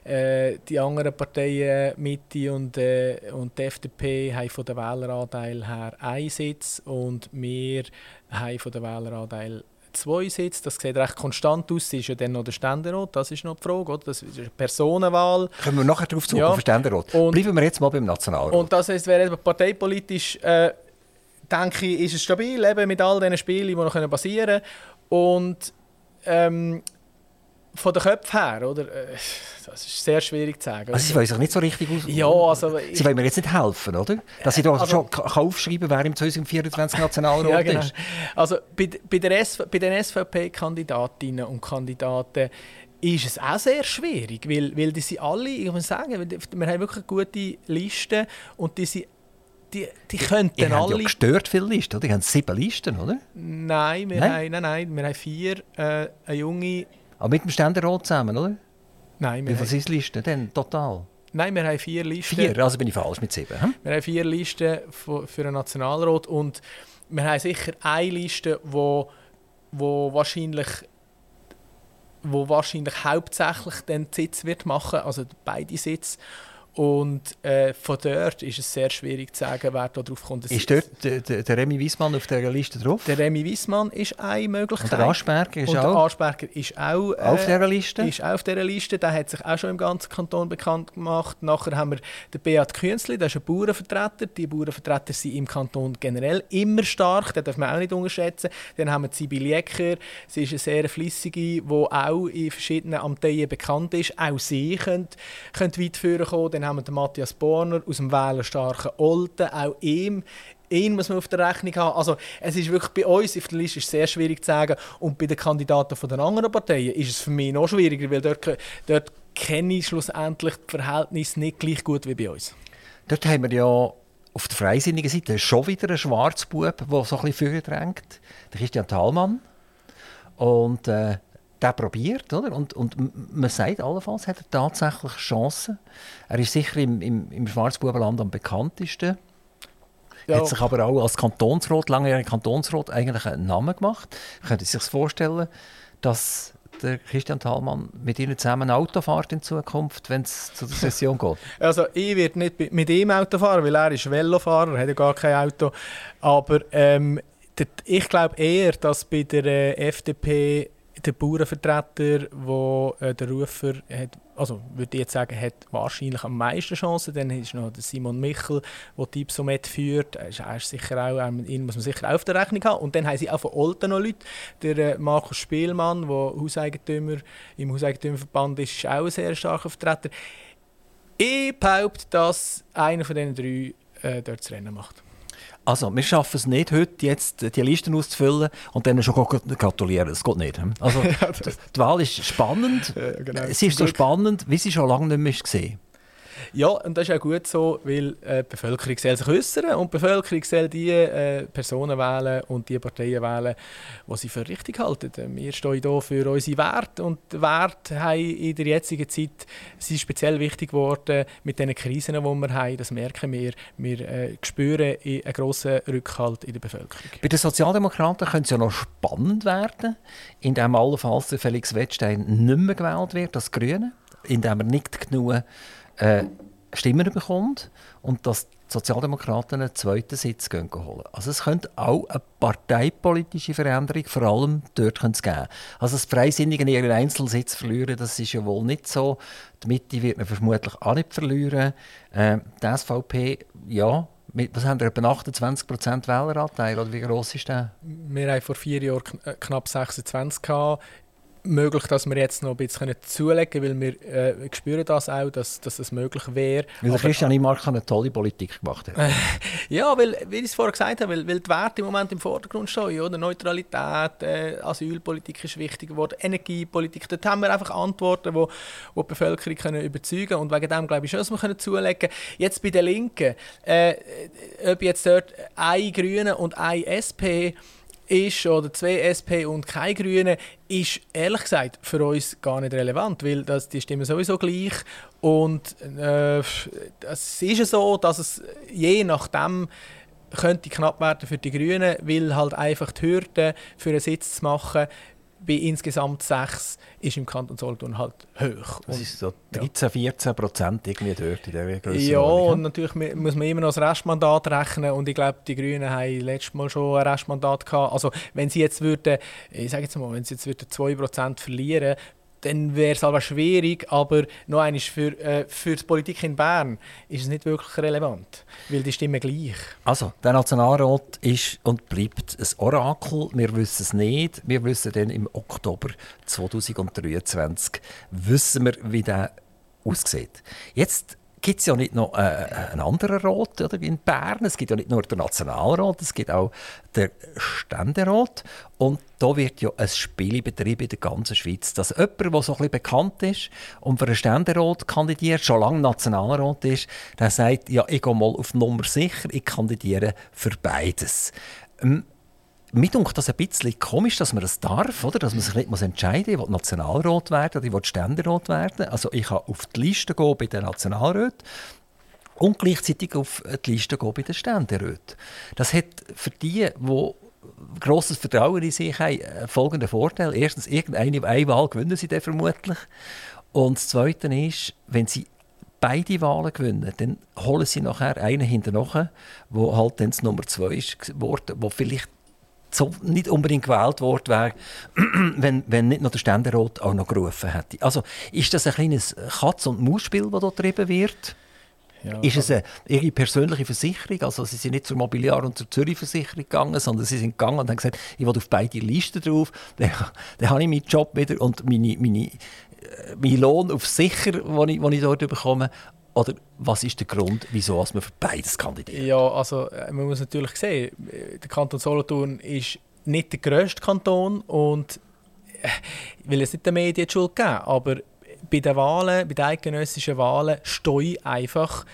äh, die anderen Parteien, Mitte und, äh, und die FDP, haben von der Wähleranteil her einen Sitz und wir haben von der Wähleranteil zwei Sitze. Das sieht recht konstant aus. Sie ist ja dann noch der Ständerat. Das ist noch die Frage. Oder? Das ist eine Personenwahl. Können wir nachher darauf zurück ja. auf den Ständerat. Und, Bleiben wir jetzt mal beim Nationalrat. Und das heißt, wäre parteipolitisch, äh, denke ich, ist es stabil, eben mit all diesen Spielen, die noch passieren können. Und ähm, von den Köpfen her, oder? Äh, das ist sehr schwierig zu sagen. Also sie wollen sich nicht so richtig aus... Ja, also... Sie wollen mir jetzt nicht helfen, oder? Dass sie da also, schon aufschreiben, wer im 2024 Nationalrat ja, genau. ist. Also bei, bei, der bei den SVP-Kandidatinnen und Kandidaten ist es auch sehr schwierig, weil, weil die sind alle, ich muss sagen, wir haben wirklich eine gute Liste und die sind die, die könnten Ihr alle... ja gestört viele Listen, oder? Die haben sieben Listen, oder? Nein, wir, nein? Haben, nein, nein, wir haben vier. Äh, eine junge aber mit dem Ständerat zusammen, oder? Nein. Wie viele sind Listen denn total? Nein, wir haben vier Listen. Vier? Also bin ich falsch mit sieben. Hm? Wir haben vier Listen für einen Nationalrat und wir haben sicher eine Liste, die wo wahrscheinlich wo wahrscheinlich hauptsächlich den Sitz wird machen, also beide Sitze. Und äh, von dort ist es sehr schwierig zu sagen, wer da drauf kommt. Ist dort der, der, der Remy Wiesmann auf dieser Liste drauf? Der Remy Wiesmann ist eine Möglichkeit. Und der Aschberger ist Und auch, der Aschberger ist auch äh, auf dieser Liste? Ist auch auf dieser Liste. Der hat sich auch schon im ganzen Kanton bekannt gemacht. Nachher haben wir den Beat Künzli, der ist ein Bauernvertreter. Die Bauernvertreter sind im Kanton generell immer stark, den darf man auch nicht unterschätzen. Dann haben wir Sibyl Jecker, sie ist eine sehr flüssige, die auch in verschiedenen Amteien bekannt ist. Auch sie könnte, könnte weit führen kommen. Dann haben wir den Matthias Borner aus dem wählerstarken Olten. Auch ihm ihn muss man auf der Rechnung haben. Also es ist wirklich bei uns auf der Liste ist sehr schwierig zu sagen und bei den Kandidaten von den anderen Parteien ist es für mich noch schwieriger, weil dort, dort kenne ich schlussendlich die Verhältnisse nicht gleich gut wie bei uns. Dort haben wir ja auf der freisinnigen Seite schon wieder einen Schwarzbub, der so ein bisschen drängt. Der Christian Thalmann. Und äh, der probiert, oder? Und, und man sagt allenfalls, hat er tatsächlich Chancen. Er ist sicher im, im, im Schwarzbubenland am bekanntesten. Ja. Hat sich aber auch als Kantonsrat, langjähriger Kantonsrat, eigentlich einen Namen gemacht. Könnte sich vorstellen, dass der Christian Thalmann mit Ihnen zusammen Auto fährt in Zukunft, wenn es zu der Session geht? [laughs] Also ich werde nicht mit ihm Auto fahren, weil er ist Velofahrer, er hat ja gar kein Auto. Aber ähm, ich glaube eher, dass bei der äh, FDP der Bauernvertreter, wo äh, der Rufer hat, also würde ich jetzt sagen, hat wahrscheinlich am meisten Chancen. Dann ist noch der Simon Michel, der die Ipsomet führt. Er ist, er ist sicher auch, ihn muss man sicher auch auf der Rechnung haben. Und dann haben sie auch von Olten noch Leute. Der äh, Markus Spielmann, der Hauseigentümer im Hauseigentümerverband ist, ist auch ein sehr starker Vertreter. Ich behaupte, dass einer von diesen drei äh, dort das Rennen macht. Also, wir schaffen es nicht, heute jetzt die Listen auszufüllen und dann schon gratulieren. Das geht nicht. Also, [laughs] die Wahl ist spannend. Ja, genau. Sie ist so spannend, wie sie schon lange nicht mehr gesehen ja, und das ist auch gut so, weil äh, die Bevölkerung soll sich äußern und die Bevölkerung soll die äh, Personen wählen und die Parteien wählen, die sie für richtig halten. Wir stehen hier für unsere Werte und die Werte haben in der jetzigen Zeit sind speziell wichtig geworden mit den Krisen, die wir haben. Das merken wir. Wir äh, spüren einen grossen Rückhalt in der Bevölkerung. Bei den Sozialdemokraten könnte es ja noch spannend werden, indem allenfalls Felix Wettstein nicht mehr gewählt wird als Grüne, indem er nicht genug äh, Stimmen bekommt und dass die Sozialdemokraten einen zweiten Sitz gehen holen. Also es könnte auch eine parteipolitische Veränderung vor allem dort geben. Also das Freisinnige ihren Einzelsitz verlieren, das ist ja wohl nicht so. Die Mitte wird man vermutlich auch nicht verlieren. Äh, die SVP, ja, was haben wir, etwa 28% Wähleranteil, oder wie groß ist der? Wir haben vor vier Jahren knapp 26 gehabt möglich, dass wir jetzt noch ein bisschen zulegen können, weil wir äh, spüren das auch, dass, dass das möglich wäre. Weil der Christian Imark eine tolle Politik gemacht hat. ja, weil, wie ich es vorher gesagt habe, weil, weil die Werte im Moment im Vordergrund stehen. Oder? Neutralität, äh, Asylpolitik ist wichtig geworden, Energiepolitik. Dort haben wir einfach Antworten, wo, wo die Bevölkerung können überzeugen können. Und wegen dem glaube ich schon, dass wir können zulegen können. Jetzt bei den Linken, äh, ob jetzt dort ein Grüne und ein SP ist oder zwei SP und keine Grüne, ist ehrlich gesagt für uns gar nicht relevant, weil das, die stimmen sowieso gleich. Und äh, es ist so, dass es je nachdem könnte knapp werden für die Grünen, weil halt einfach die Hürde für einen Sitz zu machen bei insgesamt sechs ist im Kanton Solothurn halt hoch. Das ist so 13, 14 Prozent irgendwie dort in der Größe. Ja, und natürlich muss man immer noch das Restmandat rechnen und ich glaube, die Grünen haben letztes Mal schon ein Restmandat gehabt. Also wenn sie jetzt würden, ich sage jetzt mal, wenn sie jetzt würden 2 Prozent verlieren, dann wäre es aber schwierig, aber noch einmal für, äh, für die Politik in Bern ist es nicht wirklich relevant, weil die stimmen gleich. Also, der Nationalrat ist und bleibt ein Orakel. Wir wissen es nicht. Wir wissen dann im Oktober 2023 wissen wir, wie der aussieht. Jetzt gibt es ja nicht noch äh, einen anderen Rat oder, in Bern. Es gibt ja nicht nur den Nationalrat, es gibt auch den Ständerat. Und da wird ja ein Spiel betrieben in der ganzen Schweiz. Dass jemand, der so ein bisschen bekannt ist und für einen Ständerat kandidiert, schon lange Nationalrat ist, der sagt, ja, ich gehe mal auf Nummer sicher, ich kandidiere für beides. Ähm, mir denkt das ein bisschen komisch, dass man das darf, oder? dass man sich nicht entscheiden muss, ich will Nationalrat werden oder ich will Ständerat werden. Also ich kann auf die Liste gehen bei den Nationalräten und gleichzeitig auf die Liste gehen bei den Ständeräten. Das hat für die, die grosses Vertrauen in sich haben, folgenden Vorteil. Erstens, irgendeine eine Wahl gewinnen sie dann vermutlich. Und das Zweite ist, wenn sie beide Wahlen gewinnen, dann holen sie nachher einen hinterher, wo halt dann Nummer zwei ist, wo vielleicht so nicht unbedingt gewählt worden wäre, [clears throat] wenn, wenn nicht noch der Ständerat auch noch gerufen hätte. Also ist das ein kleines Katz- und Maus-Spiel, das hier getrieben wird? Ja, ist es eine, ihre persönliche Versicherung? Also sie sind nicht zur Mobiliar- und zur Zürich-Versicherung gegangen, sondern sie sind gegangen und haben gesagt, ich will auf beide Listen drauf, [laughs] dann, dann habe ich meinen Job wieder und meine, meine, äh, meinen Lohn auf sicher, den ich, den ich dort bekomme. Oder was ist der Grund, wieso man für beides kandidiert? Ja, also äh, man muss natürlich sehen, der Kanton Solothurn ist nicht der grösste Kanton und äh, ich will jetzt nicht den Medien die Schuld geben, aber bei den Wahlen, bei den eidgenössischen Wahlen stehe einfach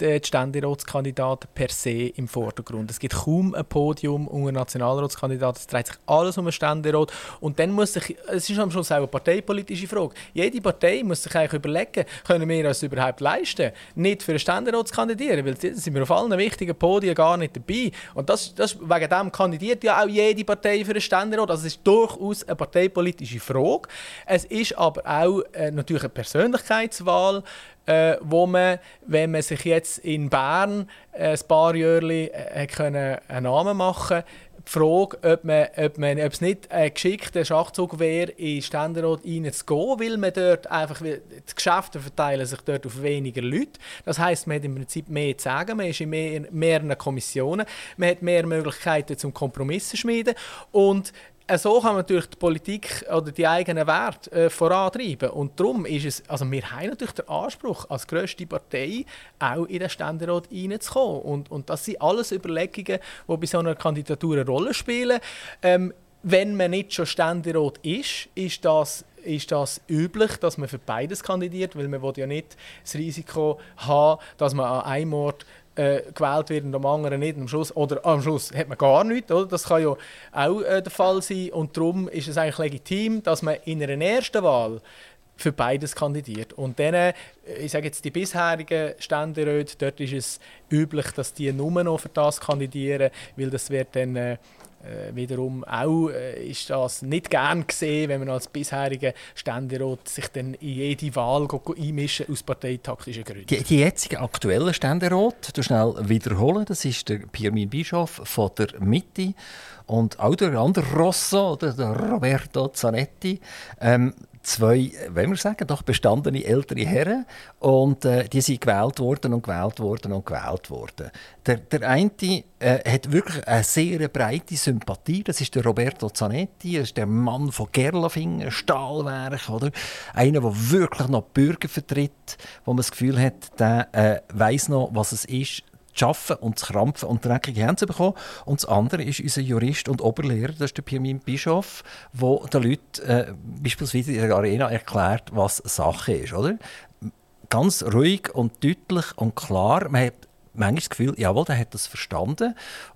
die Ständeratskandidaten per se im Vordergrund. Es gibt kaum ein Podium unter Nationalratskandidaten. Es dreht sich alles um einen Ständerat. Und dann muss sich, es ist am Schluss auch eine parteipolitische Frage. Jede Partei muss sich eigentlich überlegen, können wir das überhaupt leisten, nicht für einen Ständerat zu kandidieren, weil da sind wir auf allen wichtigen Podien gar nicht dabei. Und das, das, wegen dem kandidiert ja auch jede Partei für einen Ständerat. Also es ist durchaus eine parteipolitische Frage. Es ist aber auch äh, natürlich eine Persönlichkeitswahl äh, wo man, wenn man sich jetzt in Bern äh, ein paar Jahre äh, einen Namen machen die Frage, ob, man, ob, man, ob es nicht ein geschickter Schachzug wäre, in Ständerat reinzugehen, weil man dort einfach, die Geschäfte verteilen sich dort auf weniger Leute. Das heisst, man hat im Prinzip mehr zu sagen, man ist in mehr, mehreren Kommissionen, man hat mehr Möglichkeiten zum Kompromisse schmieden und so kann man natürlich die Politik oder die eigenen Werte äh, vorantreiben. Und darum ist es, also wir haben natürlich den Anspruch, als grösste Partei auch in den Ständerat reinzukommen. Und, und das sind alles Überlegungen, die bei so einer Kandidatur eine Rolle spielen. Ähm, wenn man nicht schon Ständerat ist, ist das, ist das üblich, dass man für beides kandidiert, weil man will ja nicht das Risiko haben, dass man an einem Ort äh, gewählt wird und am anderen nicht. Am Schluss, oder am Schluss hat man gar nichts. Oder? Das kann ja auch äh, der Fall sein. Und darum ist es eigentlich legitim, dass man in einer ersten Wahl für beides kandidiert. Und dann, äh, ich sage jetzt die bisherigen Ständeräte, dort ist es üblich, dass die nur noch für das kandidieren, weil das wird dann äh, äh, wiederum auch äh, ist das nicht gern gesehen, wenn man als bisheriger Ständerat sich dann in jede Wahl einmischen aus parteitaktischen Gründen. Die, die jetzige aktuelle Ständerat, du schnell wiederholen, das ist der Pirmin Bischof von der Mitte und auch der andere Rosso, der Roberto Zanetti. Ähm, zwei, wenn wir sagen, doch bestandene ältere Herren und äh, die sind gewählt worden und gewählt worden und gewählt worden. Der, der eine äh, hat wirklich eine sehr breite Sympathie, das ist der Roberto Zanetti, das ist der Mann von Gerlafingen, Stahlwerk, oder? Einer, der wirklich noch Bürger vertritt, wo man das Gefühl hat, der äh, weiß noch, was es ist, zu arbeiten und zu krampfen und dreckige Hände zu bekommen. Und das andere ist unser Jurist und Oberlehrer, das ist der Pirmin Bischof, der den Leuten äh, beispielsweise in der Arena erklärt, was Sache ist. Oder? Ganz ruhig und deutlich und klar. Man hat manchmal das Gefühl, jawohl, der hat das verstanden.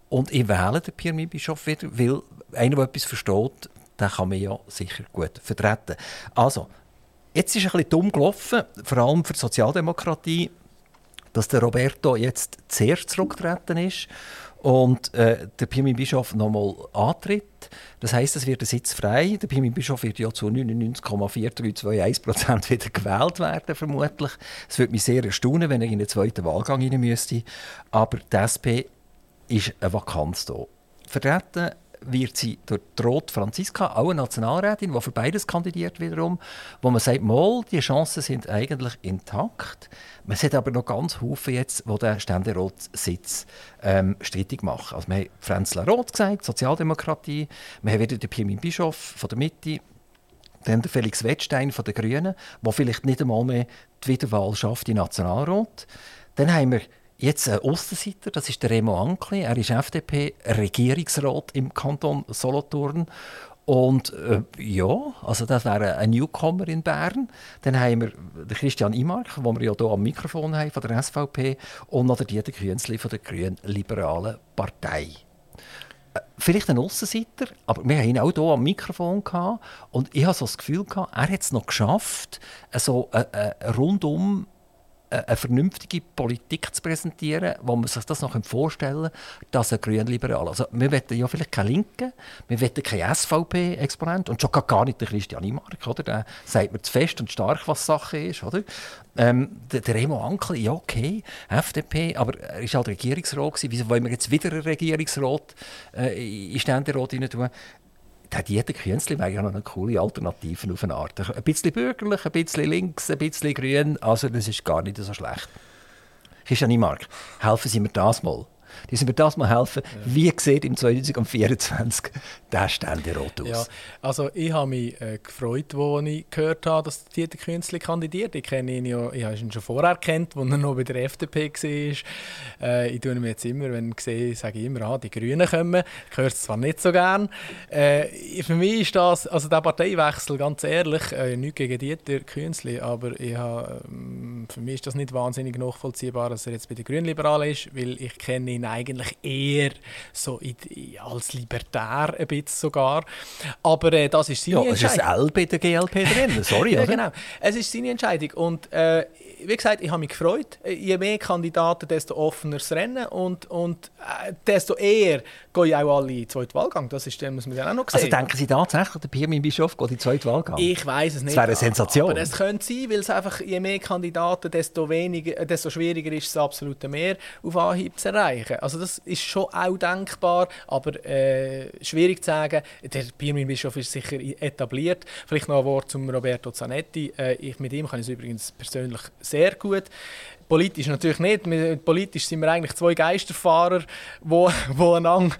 Und ich wähle den Pirmin Bischof wieder, weil einer, der etwas versteht, den kann man ja sicher gut vertreten. Also, jetzt ist ein bisschen dumm gelaufen, vor allem für die Sozialdemokratie dass der Roberto jetzt zuerst zurückgetreten ist und äh, der Pirmin Bischof nochmal antritt. Das heißt, es wird ein Sitz frei. Der Pirmin Bischof wird ja zu 99,4321% wieder gewählt werden, vermutlich. Es würde mich sehr erstaunen, wenn er in den zweiten Wahlgang rein müsste. Aber die SP ist eine Vakanz hier. Vertreten wird sie durch Rot Franziska, auch eine Nationalrätin, die für beides kandidiert wiederum, wo man sagt, mal, die Chancen sind eigentlich intakt. Man sieht aber noch ganz viele jetzt, die den Ständeratssitz ähm, strittig machen. Also wir haben Frenzler Roth gesagt, Sozialdemokratie, wir haben wieder den Pirmin Bischof von der Mitte, dann der Felix Wettstein von den Grünen, der vielleicht nicht einmal mehr die Wiederwahl schafft in Nationalrat. Dann haben wir Jetzt ein Aussenseiter, das ist der Remo Ankli. Er ist FDP-Regierungsrat im Kanton Solothurn. Und äh, ja, also das wäre ein Newcomer in Bern. Dann haben wir den Christian Imark, den wir ja hier am Mikrofon haben von der SVP, und noch Dieter Künzli von der Grünen Liberalen Partei. Äh, vielleicht ein Aussenseiter, aber wir haben ihn auch hier am Mikrofon gehabt, und ich habe so das Gefühl gehabt, er hat es noch geschafft, so äh, äh, rundum eine vernünftige Politik zu präsentieren, wo man sich das noch vorstellen kann, dass ein Grünliberal, also wir wollen ja vielleicht keine Linken, wir wollen keine SVP-Exponent und schon gar nicht den Christian Imark, oder? Der sagt mir zu fest und stark, was Sache ist, oder? Ähm, der, der Remo Ankel, ja okay, FDP, aber er war halt Regierungsrat. Wieso wollen wir jetzt wieder einen Regierungsrat äh, in Ständerat rein tun? Hat jeder Künstler noch eine coole Alternative auf eine Art. Ein bisschen bürgerlich, ein bisschen links, ein bisschen grün. Also das ist gar nicht so schlecht. Christian Mark, helfen Sie mir das mal. Die sind mir das mal helfen. Ja. Wie sieht im 2024 der Ständerat aus? Ja, also ich habe mich äh, gefreut, als ich gehört habe, dass Dieter Künstler kandidiert. Ich kenne ihn ja, ich habe ihn schon vorher kennt, als er noch bei der FDP war. Äh, ich tue ihn jetzt immer, wenn ich sehe, sage ich immer, ah, die Grünen kommen. Ich höre es zwar nicht so gern. Äh, für mich ist das, also der Parteiwechsel, ganz ehrlich, äh, nichts gegen Dieter Künstler, aber ich habe, ähm, für mich ist das nicht wahnsinnig nachvollziehbar, dass er jetzt bei den Grünliberalen ist, weil ich kenne ihn eigentlich eher so in, als Libertär ein bisschen sogar. Aber äh, das ist seine ja, Entscheidung. Ja, es ist L bei der GLP drin, sorry. [laughs] ja, genau. Es ist seine Entscheidung und äh, wie gesagt, ich habe mich gefreut. Je mehr Kandidaten, desto offener das Rennen und, und äh, desto eher gehen auch alle in den zweiten Wahlgang. Das ist, muss man dann auch noch also sehen. Also denken Sie tatsächlich, der Pirmin Bischof geht in den zweiten Wahlgang? Ich weiß es nicht. Das wäre eine Sensation. Aber es könnte sein, weil es einfach, je mehr Kandidaten, desto, weniger, äh, desto schwieriger ist es, das absolute Mehr auf Anhieb zu erreichen. Also das ist schon auch denkbar, aber äh, schwierig zu sagen. Der Pirmin Bischof ist sicher etabliert. Vielleicht noch ein Wort zum Roberto Zanetti. Äh, ich, mit ihm kann ich es übrigens persönlich sehr gut. Politisch natürlich nicht. Politisch sind wir eigentlich zwei Geisterfahrer, wo, wo einander,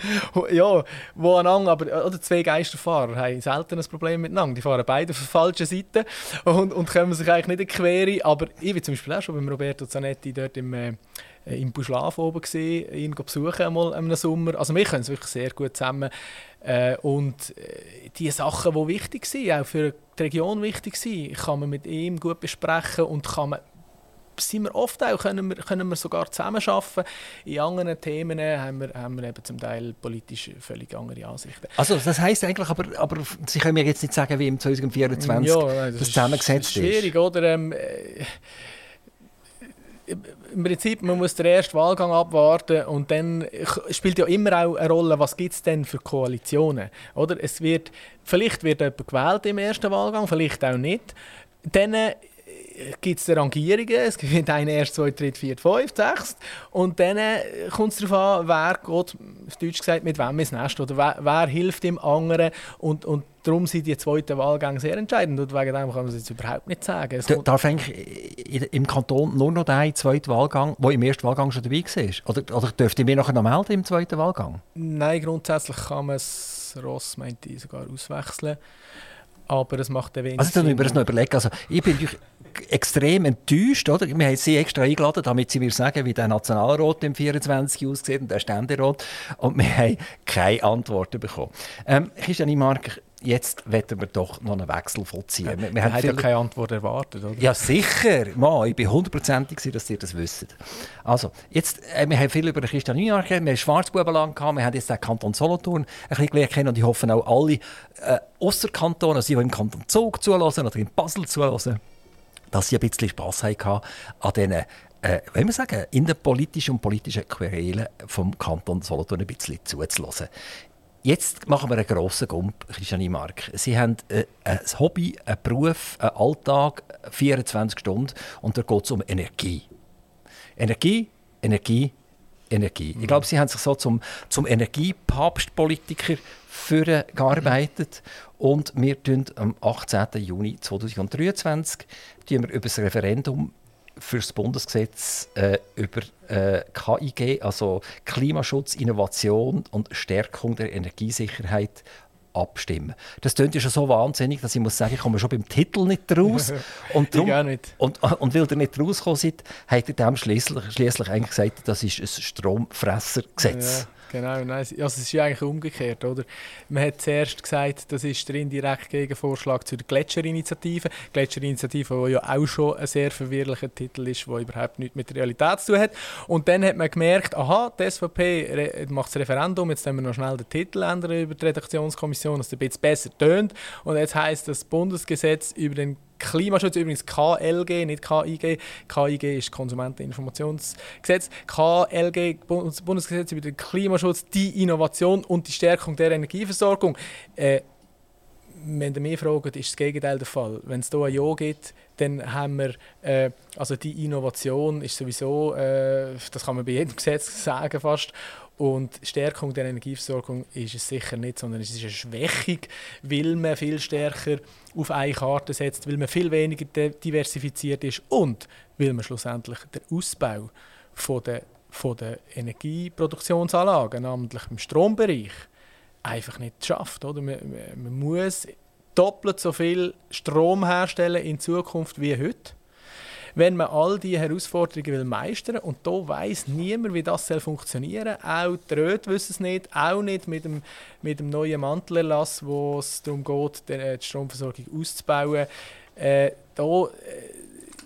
ja, wo einander, aber oder zwei Geisterfahrer haben selten ein Problem miteinander. Die fahren beide auf der falschen Seite und, und kommen sich eigentlich nicht in Quere. Aber ich bin zum Beispiel auch schon beim Roberto Zanetti dort im äh, im Buschlaf oben gesehen, ihn besuchen einmal im Sommer. Also wir können es wirklich sehr gut zusammen. Äh, und äh, die Sachen, die wichtig sind, auch für die Region wichtig sind, kann man mit ihm gut besprechen und kann man sind wir oft auch, können wir, können wir sogar zusammenarbeiten. In anderen Themen haben wir, haben wir eben zum Teil politisch völlig andere Ansichten. Also das heisst eigentlich, aber, aber Sie können mir jetzt nicht sagen, wie im 2024 ja, das, das zusammengesetzt ist. Das ist schwierig, oder? Ähm, äh, im Prinzip, man muss den ersten Wahlgang abwarten und dann spielt ja immer auch eine Rolle, was gibt es denn für Koalitionen, oder? Es wird, vielleicht wird jemand gewählt im ersten Wahlgang, vielleicht auch nicht. Dann gibt es Rangierungen. Es gibt einen erst, zwei, drei, vier, fünf, sechs. Und dann äh, kommt es darauf an, wer geht, auf Deutsch gesagt, mit wem ins Nest oder wer, wer hilft dem anderen. Und, und darum sind die zweiten Wahlgänge sehr entscheidend. Und wegen dem kann man es jetzt überhaupt nicht sagen. Es Darf eigentlich im Kanton nur noch der zweite Wahlgang, der im ersten Wahlgang schon dabei war? Oder, oder dürfte ich mich nachher noch melden im zweiten Wahlgang? Nein, grundsätzlich kann man das Ross, meinte ich, sogar auswechseln aber es macht wenig Also dann müssen wir das noch überlegen. Also, ich bin extrem enttäuscht. Oder? Wir haben sie extra eingeladen, damit sie mir sagen, wie der Nationalrat im 24 aussieht und der Ständerat. Und wir haben keine Antworten bekommen. Ähm, Christian Mark, jetzt werden wir doch noch einen Wechsel vollziehen. Ja, wir, wir haben ja keine Antwort erwartet, oder? Ja, sicher. Man, ich bin hundertprozentig dass ihr das wisst. Also, jetzt, äh, wir haben viel über Christian Nünark wir haben Schwarzbubenland gehabt, wir haben jetzt den Kanton Solothurn ein bisschen gelernt kennen und ich hoffe auch alle äh, Ausserkantone, also die, die im Kanton Zug zulassen oder in Basel zulassen, dass sie ein bisschen Spass hatten an diesen äh, wenn wir sagen, in den politischen und politischen Querelen vom Kanton Solothurn ein bisschen zuzulassen. Jetzt machen wir einen grossen Gump, Christiane Mark. Sie haben äh, ein Hobby, einen Beruf, einen Alltag, 24 Stunden und da geht es um Energie. Energie, Energie, Energie. Mhm. Ich glaube, Sie haben sich so zum, zum Energiepapstpolitiker gearbeitet. Und wir tun am 18. Juni 2023 wir über das Referendum für das Bundesgesetz äh, über äh, KIG, also Klimaschutz, Innovation und Stärkung der Energiesicherheit, abstimmen. Das klingt ja schon so wahnsinnig, dass ich muss sagen, ich komme schon beim Titel nicht raus. [laughs] Und, drum, nicht. und, und weil ihr nicht rausgekommen seid, hat er dem schließlich eigentlich gesagt, das ist ein Stromfressergesetz. Ja. Genau, nein, also es ist ja eigentlich umgekehrt, oder? Man hat zuerst gesagt, das ist der indirekte Gegenvorschlag zu der Gletscherinitiative. Gletscherinitiative, die ja auch schon ein sehr verwirrlicher Titel ist, der überhaupt nichts mit der Realität zu tun hat. Und dann hat man gemerkt, aha, die SVP macht das Referendum, jetzt müssen wir noch schnell den Titel ändern über die Redaktionskommission, dass es ein bisschen besser tönt. Und jetzt heisst das Bundesgesetz über den Klimaschutz, übrigens KLG, nicht KIG. KIG ist Konsumenteninformationsgesetz. KLG, Bundesgesetz über den Klimaschutz, die Innovation und die Stärkung der Energieversorgung. Äh, wenn ihr mich fragt, ist das Gegenteil der Fall. Wenn es hier ein Ja gibt, dann haben wir, äh, also die Innovation ist sowieso, äh, das kann man bei jedem [laughs] Gesetz sagen fast, und Stärkung der Energieversorgung ist es sicher nicht, sondern es ist eine Schwächung, weil man viel stärker auf eine Karte setzt, weil man viel weniger diversifiziert ist und weil man schlussendlich den Ausbau von der, von der Energieproduktionsanlagen, namentlich im Strombereich, einfach nicht schafft. Oder? Man, man muss doppelt so viel Strom herstellen in Zukunft wie heute wenn man all diese Herausforderungen will meistern und da weiß niemand, wie das funktionieren soll. Auch die Röte wissen es nicht, auch nicht mit dem, mit dem neuen Mantelerlass, wo es darum geht, äh, die Stromversorgung auszubauen. Äh, da äh,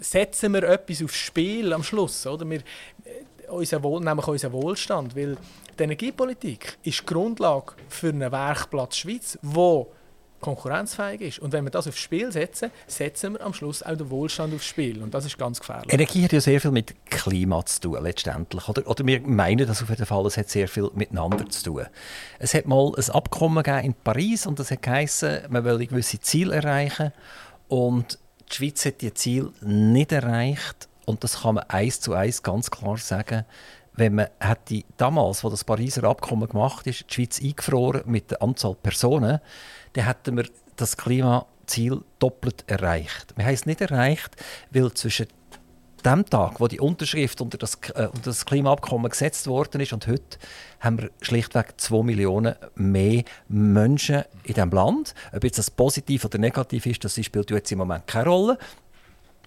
setzen wir etwas aufs Spiel am Schluss. Oder? Wir, äh, unser Wohl, nämlich unseren Wohlstand, weil die Energiepolitik ist die Grundlage für einen Werkplatz Schweiz, wo konkurrenzfähig ist. Und wenn wir das aufs Spiel setzen, setzen wir am Schluss auch den Wohlstand aufs Spiel. Und das ist ganz gefährlich. Energie hat ja sehr viel mit Klima zu tun, letztendlich. Oder, oder wir meinen das auf jeden Fall, es hat sehr viel miteinander zu tun. Es hat mal ein Abkommen in Paris und das hat geheißen, man will gewisse Ziele erreichen. Und die Schweiz hat die Ziele nicht erreicht. Und das kann man eins zu eins ganz klar sagen wenn man hätte damals, wo das Pariser Abkommen gemacht ist, die Schweiz eingefroren mit der Anzahl Personen, dann hätten wir das Klimaziel doppelt erreicht. Wir haben es nicht erreicht, weil zwischen dem Tag, wo die Unterschrift unter das, äh, unter das Klimaabkommen gesetzt worden ist und heute haben wir schlichtweg zwei Millionen mehr Menschen in diesem Land. Ob jetzt das positiv oder negativ ist, das spielt jetzt im Moment keine Rolle.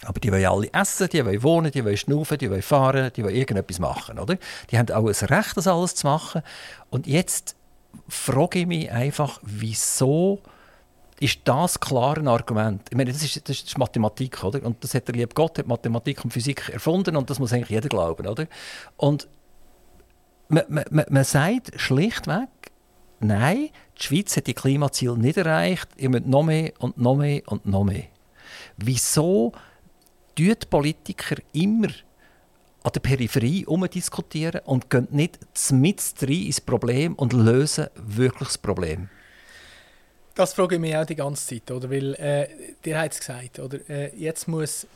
Aber die wollen alle essen, die wollen wohnen, die wollen schnaufen, die wollen fahren, die wollen irgendetwas machen. Oder? Die haben auch ein Recht, das alles zu machen. Und jetzt frage ich mich einfach, wieso ist das klar ein Argument? Ich meine, das ist, das ist Mathematik, oder? Und das hat der liebe Gott, hat Mathematik und Physik erfunden und das muss eigentlich jeder glauben, oder? Und man, man, man sagt schlichtweg, nein, die Schweiz hat die Klimaziele nicht erreicht, ihr müsst noch mehr und noch mehr und noch mehr. Wieso tun Politiker immer an der Peripherie umdiskutieren und gehen nicht mit rein ins Problem und lösen wirklich das Problem? Das frage ich mich auch die ganze Zeit, oder? Weil, äh, dir hat es gesagt, oder? Äh, jetzt muss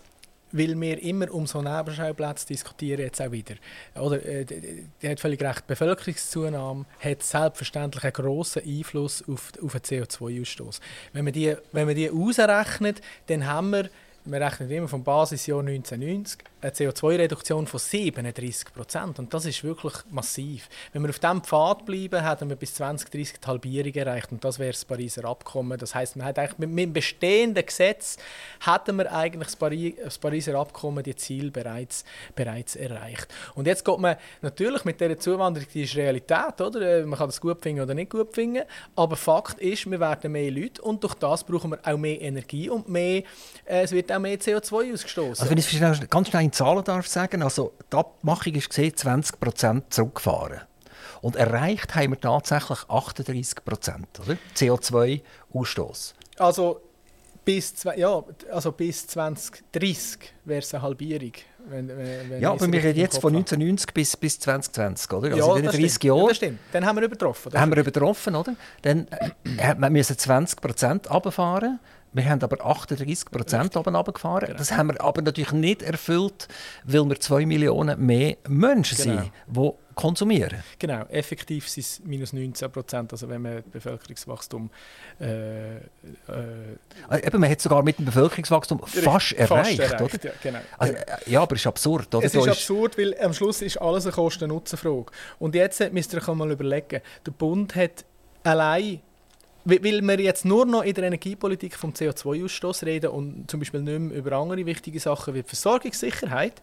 weil wir immer um so Nebenschauplätze diskutieren, jetzt auch wieder. Oder, äh, die hat völlig recht, die Bevölkerungszunahme hat selbstverständlich einen grossen Einfluss auf, auf den CO2-Ausstoß. Wenn, man die, wenn die ausrechnet, dann haben wir wir rechnen immer vom Basisjahr 1990, eine CO2-Reduktion von 37 Prozent. Und das ist wirklich massiv. Wenn wir auf diesem Pfad bleiben, hätten wir bis 2030 die Halbierung erreicht. Und das wäre das Pariser Abkommen. Das heißt, man hat eigentlich mit, mit dem bestehenden Gesetz hätten wir eigentlich das, Paris, das Pariser Abkommen die Ziel bereits, bereits erreicht. Und jetzt geht man natürlich mit dieser Zuwanderung, die ist Realität, oder? Man kann das gut finden oder nicht gut finden. Aber Fakt ist, wir werden mehr Leute und durch das brauchen wir auch mehr Energie und mehr, äh, es wird auch mehr CO2 ausgestoßen. Also wenn ich es ganz schnell in Zahlen darf sagen, also die Abmachung ist gesehen 20% zurückgefahren. Und erreicht haben wir tatsächlich 38% CO2-Ausstoß. Also bis, ja, also bis 2030 wäre es eine Halbierung. Wenn, wenn ja, aber wir reden jetzt von 1990 bis, bis 2020, oder? Also ja, in den 30 Jahren. Ja, das stimmt. Dann haben wir übertroffen. Haben wir übertroffen, oder? Dann äh, [clears throat] müssen 20 Prozent runterfahren. Wir haben aber 38 Prozent oben runtergefahren. Genau. Das haben wir aber natürlich nicht erfüllt, weil wir 2 Millionen mehr Menschen genau. sind, die konsumieren. Genau, effektiv sind es minus 19 Prozent, also wenn man das Bevölkerungswachstum... Äh, äh, ah, Eben, man hat sogar mit dem Bevölkerungswachstum fast, erreicht, erreicht, oder? Ja, genau, also, genau. ja, aber es ist absurd, oder? Es ist absurd, weil am Schluss ist alles eine Kosten-Nutzen-Frage. Und jetzt müsst ihr euch mal überlegen, der Bund hat allein weil wir jetzt nur noch in der Energiepolitik vom CO2-Ausstoß reden und zum Beispiel nicht mehr über andere wichtige Sachen wie Versorgungssicherheit,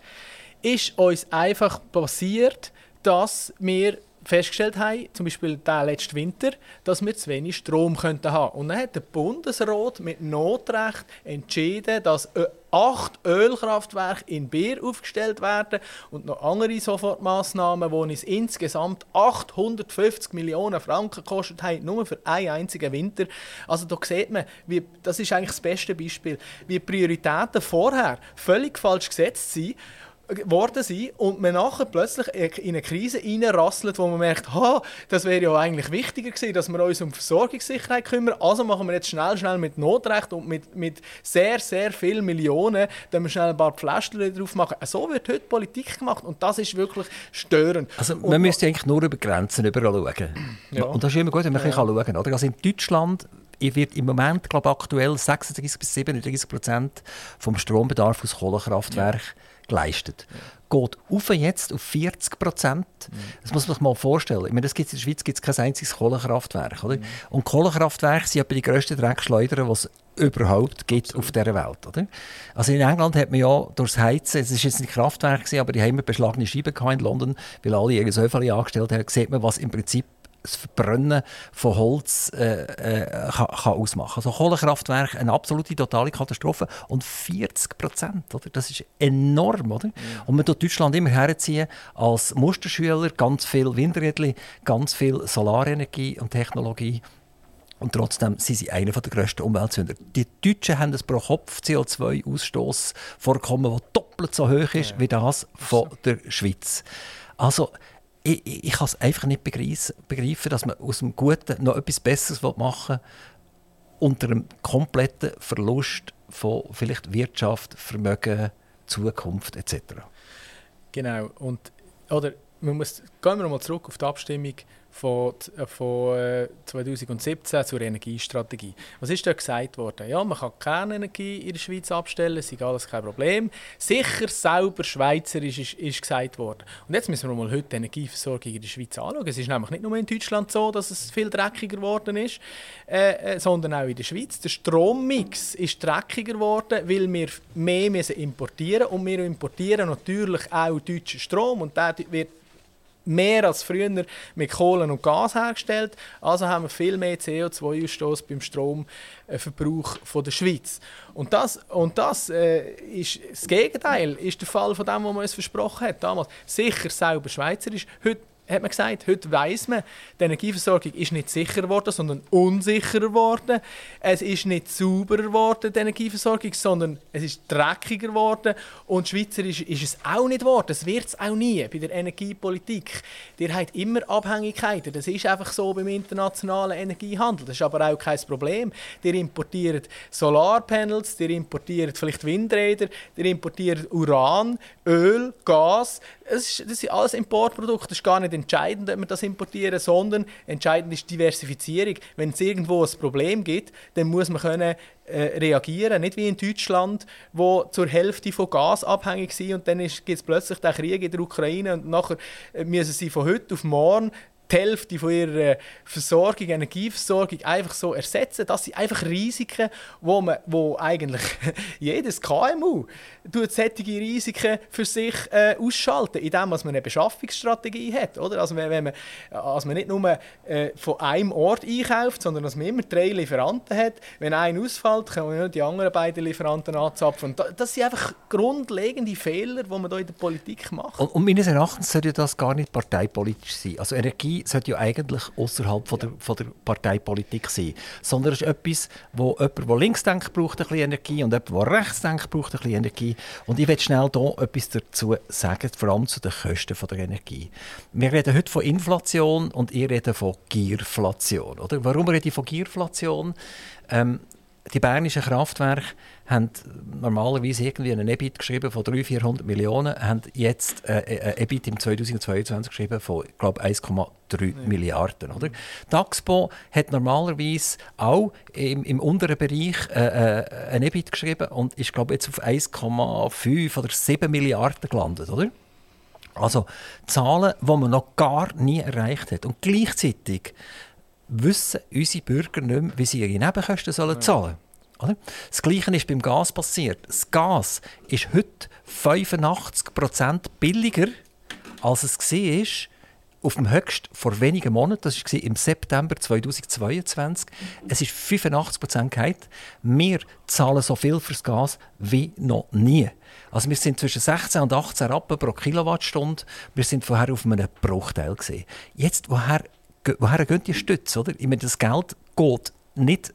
ist uns einfach passiert, dass wir festgestellt haben, zum Beispiel der letzten Winter, dass wir zu wenig Strom könnten haben. Und dann hat der Bundesrat mit Notrecht entschieden, dass äh, acht Ölkraftwerke in Bier aufgestellt werden und noch andere Sofortmaßnahmen, die uns insgesamt 850 Millionen Franken gekostet haben, nur für einen einzigen Winter. Also da sieht man, wie, das ist eigentlich das beste Beispiel, wie Prioritäten vorher völlig falsch gesetzt sind geworden sind und man nachher plötzlich in eine Krise reinrasselt, wo man merkt, ha, das wäre ja eigentlich wichtiger gewesen, dass wir uns um Versorgungssicherheit kümmern. Also machen wir jetzt schnell, schnell mit Notrecht und mit, mit sehr, sehr vielen Millionen, dann wir schnell ein paar Pflaster drauf machen. So wird heute Politik gemacht und das ist wirklich störend. Also man und, müsste eigentlich nur über Grenzen überall schauen. Ja. Und das ist immer gut, wenn man ja. schauen kann. Oder? Also in Deutschland wird im Moment, glaube aktuell 36 bis 37 Prozent vom Strombedarf aus Kohlekraftwerken ja geleistet. Geht auf jetzt auf 40 Prozent. Das muss man sich mal vorstellen. Ich meine, das gibt's in der Schweiz gibt es kein einziges Kohlekraftwerk. Oder? Und Kohlekraftwerke sind etwa die grössten Dreckschleudern, die es überhaupt gibt Absolut. auf dieser Welt. Oder? Also in England hat man ja durchs Heizen, es war jetzt nicht Kraftwerk, aber die haben beschlagene Scheiben in London, weil alle ihre Öffeli angestellt haben, sieht man, was im Prinzip das Verbrennen von Holz äh, äh, kann, kann, ausmachen. Also Kohlekraftwerk, eine absolute totale Katastrophe und 40 Prozent, das ist enorm, oder? Ja. Und man tut Deutschland immer herziehen als Musterschüler, ganz viel Windräder, ganz viel Solarenergie und Technologie. Und trotzdem sind sie einer der grössten Umweltsünder. Die Deutschen haben ein pro Kopf CO2-Ausstoßvorkommen, das doppelt so hoch ist ja. wie das von der Schweiz. Also ich, ich, ich kann es einfach nicht begreifen, dass man aus dem Guten noch etwas Besseres machen will, unter einem kompletten Verlust von vielleicht Wirtschaft, Vermögen, Zukunft etc. Genau. Und, oder man muss, gehen wir mal zurück auf die Abstimmung von, äh, von 2017 äh, zur Energiestrategie. Was ist da gesagt worden? Ja, man kann Kernenergie in der Schweiz abstellen, das ist alles kein Problem. Sicher, sauber, schweizerisch ist, ist gesagt worden. Und jetzt müssen wir mal heute die Energieversorgung in der Schweiz anschauen. Es ist nämlich nicht nur in Deutschland so, dass es viel dreckiger geworden ist, äh, äh, sondern auch in der Schweiz. Der Strommix ist dreckiger geworden, weil wir mehr müssen importieren und wir importieren natürlich auch deutschen Strom und der wird mehr als früher mit Kohlen und Gas hergestellt. Also haben wir viel mehr CO2-Ausstoß beim Stromverbrauch von der Schweiz. Und das, und das äh, ist das Gegenteil, ist der Fall von dem, was man uns versprochen hat damals. Sicher sauber schweizerisch. Heute hat man gesagt, heute weiss man, die Energieversorgung ist nicht sicher geworden, sondern unsicherer geworden. Es ist nicht sauberer geworden, die Energieversorgung, sondern es ist dreckiger geworden. Und schweizerisch ist es auch nicht geworden. Das wird es auch nie bei der Energiepolitik. Ihr habt immer Abhängigkeiten. Das ist einfach so beim internationalen Energiehandel. Das ist aber auch kein Problem. Ihr importiert Solarpanels, ihr importiert vielleicht Windräder, ihr importiert Uran, Öl, Gas. Das, ist, das sind alles Importprodukte. Das ist gar nicht entscheidend, ob wir das importieren, sondern entscheidend ist Diversifizierung. Wenn es irgendwo ein Problem gibt, dann muss man können äh, reagieren, nicht wie in Deutschland, wo zur Hälfte von Gas abhängig sind und dann gibt es plötzlich den Krieg in der Ukraine und nachher äh, müssen sie von heute auf morgen die Hälfte von ihrer Versorgung, Energieversorgung einfach so ersetzen. Das sind einfach Risiken, wo, man, wo eigentlich [laughs] jedes KMU tut solche Risiken für sich äh, ausschalten, indem man eine Beschaffungsstrategie hat. Oder? Also wenn man, also man nicht nur äh, von einem Ort einkauft, sondern dass man immer drei Lieferanten hat. Wenn einer ausfällt, kann man die anderen beiden Lieferanten anzapfen. das sind einfach grundlegende Fehler, die man hier in der Politik macht. Und, und meines Erachtens sollte das gar nicht parteipolitisch sein. Also Energie sollte ja eigentlich außerhalb von der, von der Parteipolitik sein. Sondern es ist etwas, wo jemand, der links denkt, braucht ein bisschen Energie und jemand, der rechts denkt, braucht ein bisschen Energie. Und ich will schnell hier etwas dazu sagen, vor allem zu den Kosten der Energie. Wir reden heute von Inflation und ihr redet von Gierflation. Oder? Warum rede ich von Gierflation? Ähm, die bernischen Kraftwerke haben normalerweise irgendwie einen EBIT geschrieben von 300, 400 Millionen, haben jetzt äh, äh, ein EBIT im 2022 geschrieben von, glaube 1,3 ja. Milliarden. Oder? Die Axpo hat normalerweise auch im, im unteren Bereich äh, äh, ein EBIT geschrieben und ist, glaube jetzt auf 1,5 oder 7 Milliarden gelandet. Oder? Also Zahlen, die man noch gar nie erreicht hat. Und gleichzeitig wissen unsere Bürger nicht mehr, wie sie ihre Nebenkosten sollen zahlen sollen. Das Gleiche ist beim Gas passiert. Das Gas ist heute 85% billiger, als es war auf dem Höchst vor wenigen Monaten, das war im September 2022. Es ist 85 Prozent Wir zahlen so viel fürs Gas wie noch nie. Also wir sind zwischen 16 und 18 Rappen pro Kilowattstunde. Wir sind vorher auf einem Bruchteil gesehen. Jetzt, woher, woher gehen die Stütze? Oder? Ich meine, das Geld geht nicht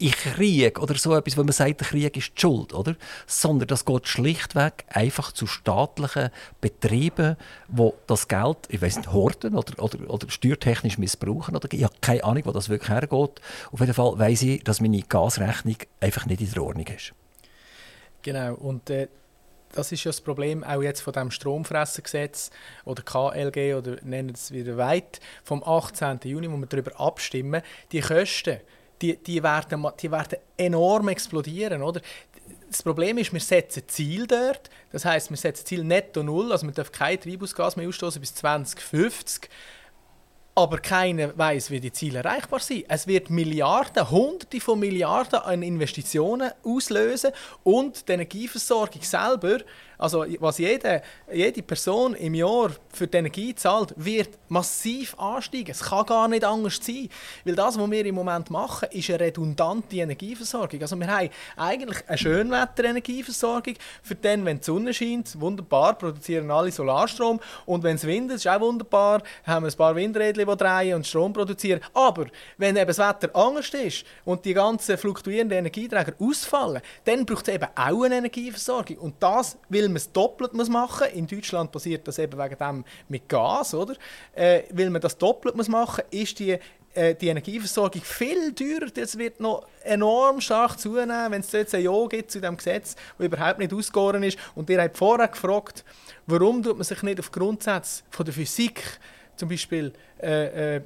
in Krieg oder so etwas, wo man sagt, der Krieg ist die Schuld, oder? Sondern das geht schlichtweg einfach zu staatlichen Betrieben, wo das Geld, ich weiß nicht, horten oder, oder, oder steuertechnisch missbrauchen. Oder, ich habe keine Ahnung, wo das wirklich hergeht. Auf jeden Fall weiß ich, dass meine Gasrechnung einfach nicht in der Ordnung ist. Genau, und äh, das ist ja das Problem auch jetzt von dem Stromfressengesetz oder KLG oder nennen es wieder weit vom 18. Juni, wo wir darüber abstimmen. Die Kosten die, die, werden, die werden enorm explodieren. Oder? Das Problem ist, wir setzen Ziel dort. Das heißt, wir setzen Ziel netto null, also wir dürfen kein Treibhausgas mehr ausstoßen bis 2050 aber keiner weiß, wie die Ziele erreichbar sind. Es wird Milliarden, Hunderte von Milliarden an Investitionen auslösen und die Energieversorgung selber also was jede, jede Person im Jahr für die Energie zahlt, wird massiv ansteigen. Es kann gar nicht anders sein. Weil das, was wir im Moment machen, ist eine redundante Energieversorgung. Also wir haben eigentlich eine Schönwetter-Energieversorgung. Für den, wenn die Sonne scheint, wunderbar, produzieren alle Solarstrom. Und wenn es windet, ist auch wunderbar, haben wir ein paar Windräder, die drehen und Strom produzieren. Aber wenn eben das Wetter anders ist und die ganzen fluktuierenden Energieträger ausfallen, dann braucht es eben auch eine Energieversorgung. Und das will man es doppelt muss machen. In Deutschland passiert das eben wegen dem mit Gas, oder? Äh, weil man das doppelt muss machen ist die äh, die Energieversorgung viel teurer. Das wird noch enorm stark zunehmen, wenn es jetzt ein Ja gibt zu diesem Gesetz, das überhaupt nicht ausgegoren ist. Und ihr habt vorher gefragt, warum tut man sich nicht auf Grundsätze von der Physik zum Beispiel äh, äh,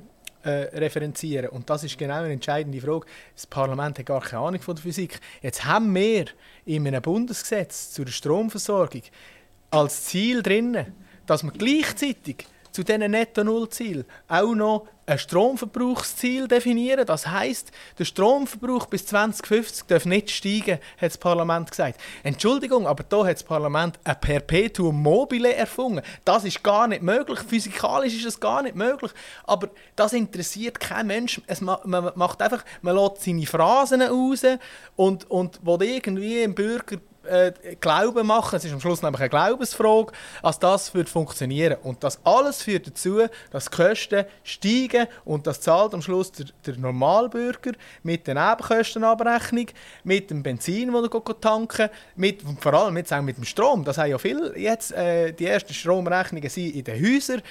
äh, referenzieren. Und das ist genau eine entscheidende Frage. Das Parlament hat gar keine Ahnung von der Physik. Jetzt haben wir in einem Bundesgesetz zur Stromversorgung als Ziel drin, dass wir gleichzeitig zu diesen Netto-Null-Zielen auch noch ein Stromverbrauchsziel definieren. Das heißt, der Stromverbrauch bis 2050 darf nicht steigen, hat das Parlament gesagt. Entschuldigung, aber da hat das Parlament ein Perpetuum mobile erfunden. Das ist gar nicht möglich. Physikalisch ist es gar nicht möglich. Aber das interessiert kein Mensch. Es ma man macht einfach, man lässt seine Phrasen raus und, und will irgendwie im Bürger äh, Glauben machen. Es ist am Schluss nämlich eine Glaubensfrage, als das wird funktionieren. Und das alles führt dazu, dass die Kosten steigen und das zahlt am Schluss der, der Normalbürger mit der Nebenkostenabrechnung, mit dem Benzin, das er tanken mit vor allem jetzt auch mit dem Strom. Das haben ja viele jetzt äh, die ersten Stromrechnungen sind in den Häusern.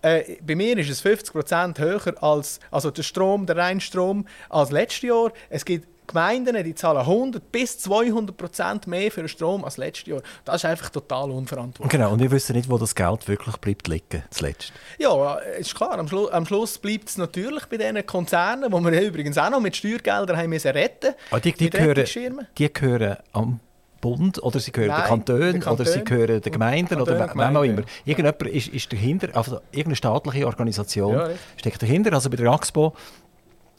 Äh, bei mir ist es 50% höher als also der Strom, der Reinstrom als letztes Jahr. Es gibt Gemeinden die zahlen 100 bis 200 Prozent mehr für den Strom als letztes Jahr. Das ist einfach total unverantwortlich. Genau, und wir wissen nicht, wo das Geld wirklich bleibt liegen, zuletzt. Ja, ist klar. Am, Schlu am Schluss bleibt es natürlich bei diesen Konzernen, die wir übrigens auch noch mit Steuergeldern haben müssen retten ah, die, die, gehören, die gehören am Bund oder sie gehören Nein, den Kantonen oder sie gehören den Gemeinden Kanton, oder wem auch immer. Irgendjemand ist, ist dahinter, also irgendeine staatliche Organisation ja, steckt dahinter. Also bei der AXPO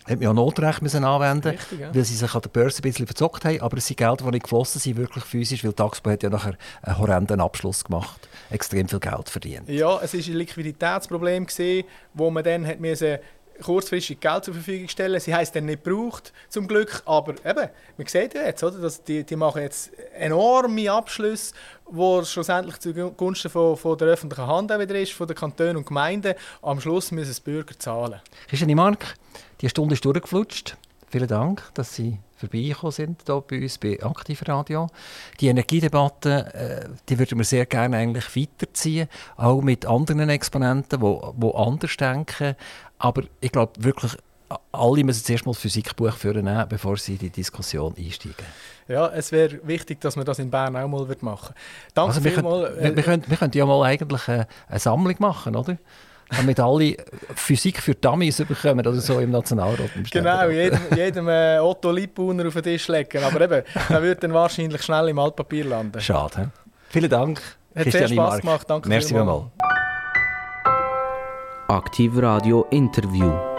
hat man ja Notrecht müssen anwenden Richtig, ja. weil sie sich an der Börse ein bisschen verzockt haben. Aber es sind Gelder, die nicht geflossen sind, wirklich physisch, weil Taxpo hat ja nachher einen horrenden Abschluss gemacht, extrem viel Geld verdient. Ja, es war ein Liquiditätsproblem, gewesen, wo man dann hat müssen kurzfristig Geld zur Verfügung stellen. Sie heißt dann nicht gebraucht, zum Glück. Aber eben, man sieht ja jetzt, oder, dass die, die machen jetzt enorme Abschlüsse, wo schlussendlich zugunsten von, von der öffentlichen Hand wieder ist, von den Kantonen und Gemeinden. Am Schluss müssen es Bürger zahlen. Christian Mark, die Stunde ist durchgeflutscht. Vielen Dank, dass Sie vorbeigekommen sind hier bei uns bei Aktivradio. Die Energiedebatte, äh, die würden wir sehr gerne eigentlich weiterziehen, auch mit anderen Exponenten, die wo, wo anders denken. Aber ich glaube wirklich, alle müssen zuerst mal das Physikbuch führen, bevor sie in die Diskussion einsteigen. Ja, es wäre wichtig, dass man das in Bern auch mal machen Danke also wir, vielmal, können, wir, wir, können, wir können ja mal eigentlich eine, eine Sammlung machen, oder? Damit alle Physik für Dummies bekommen oder so im Nationalrat. Genau, jedem, jedem äh, Otto Liebauner auf den Tisch legen. Aber eben, der wird dann wahrscheinlich schnell im Altpapier landen. Schade. He? Vielen Dank. Hat sehr Spaß gemacht. Danke Merci vielmals. Aktiv Radio Interview.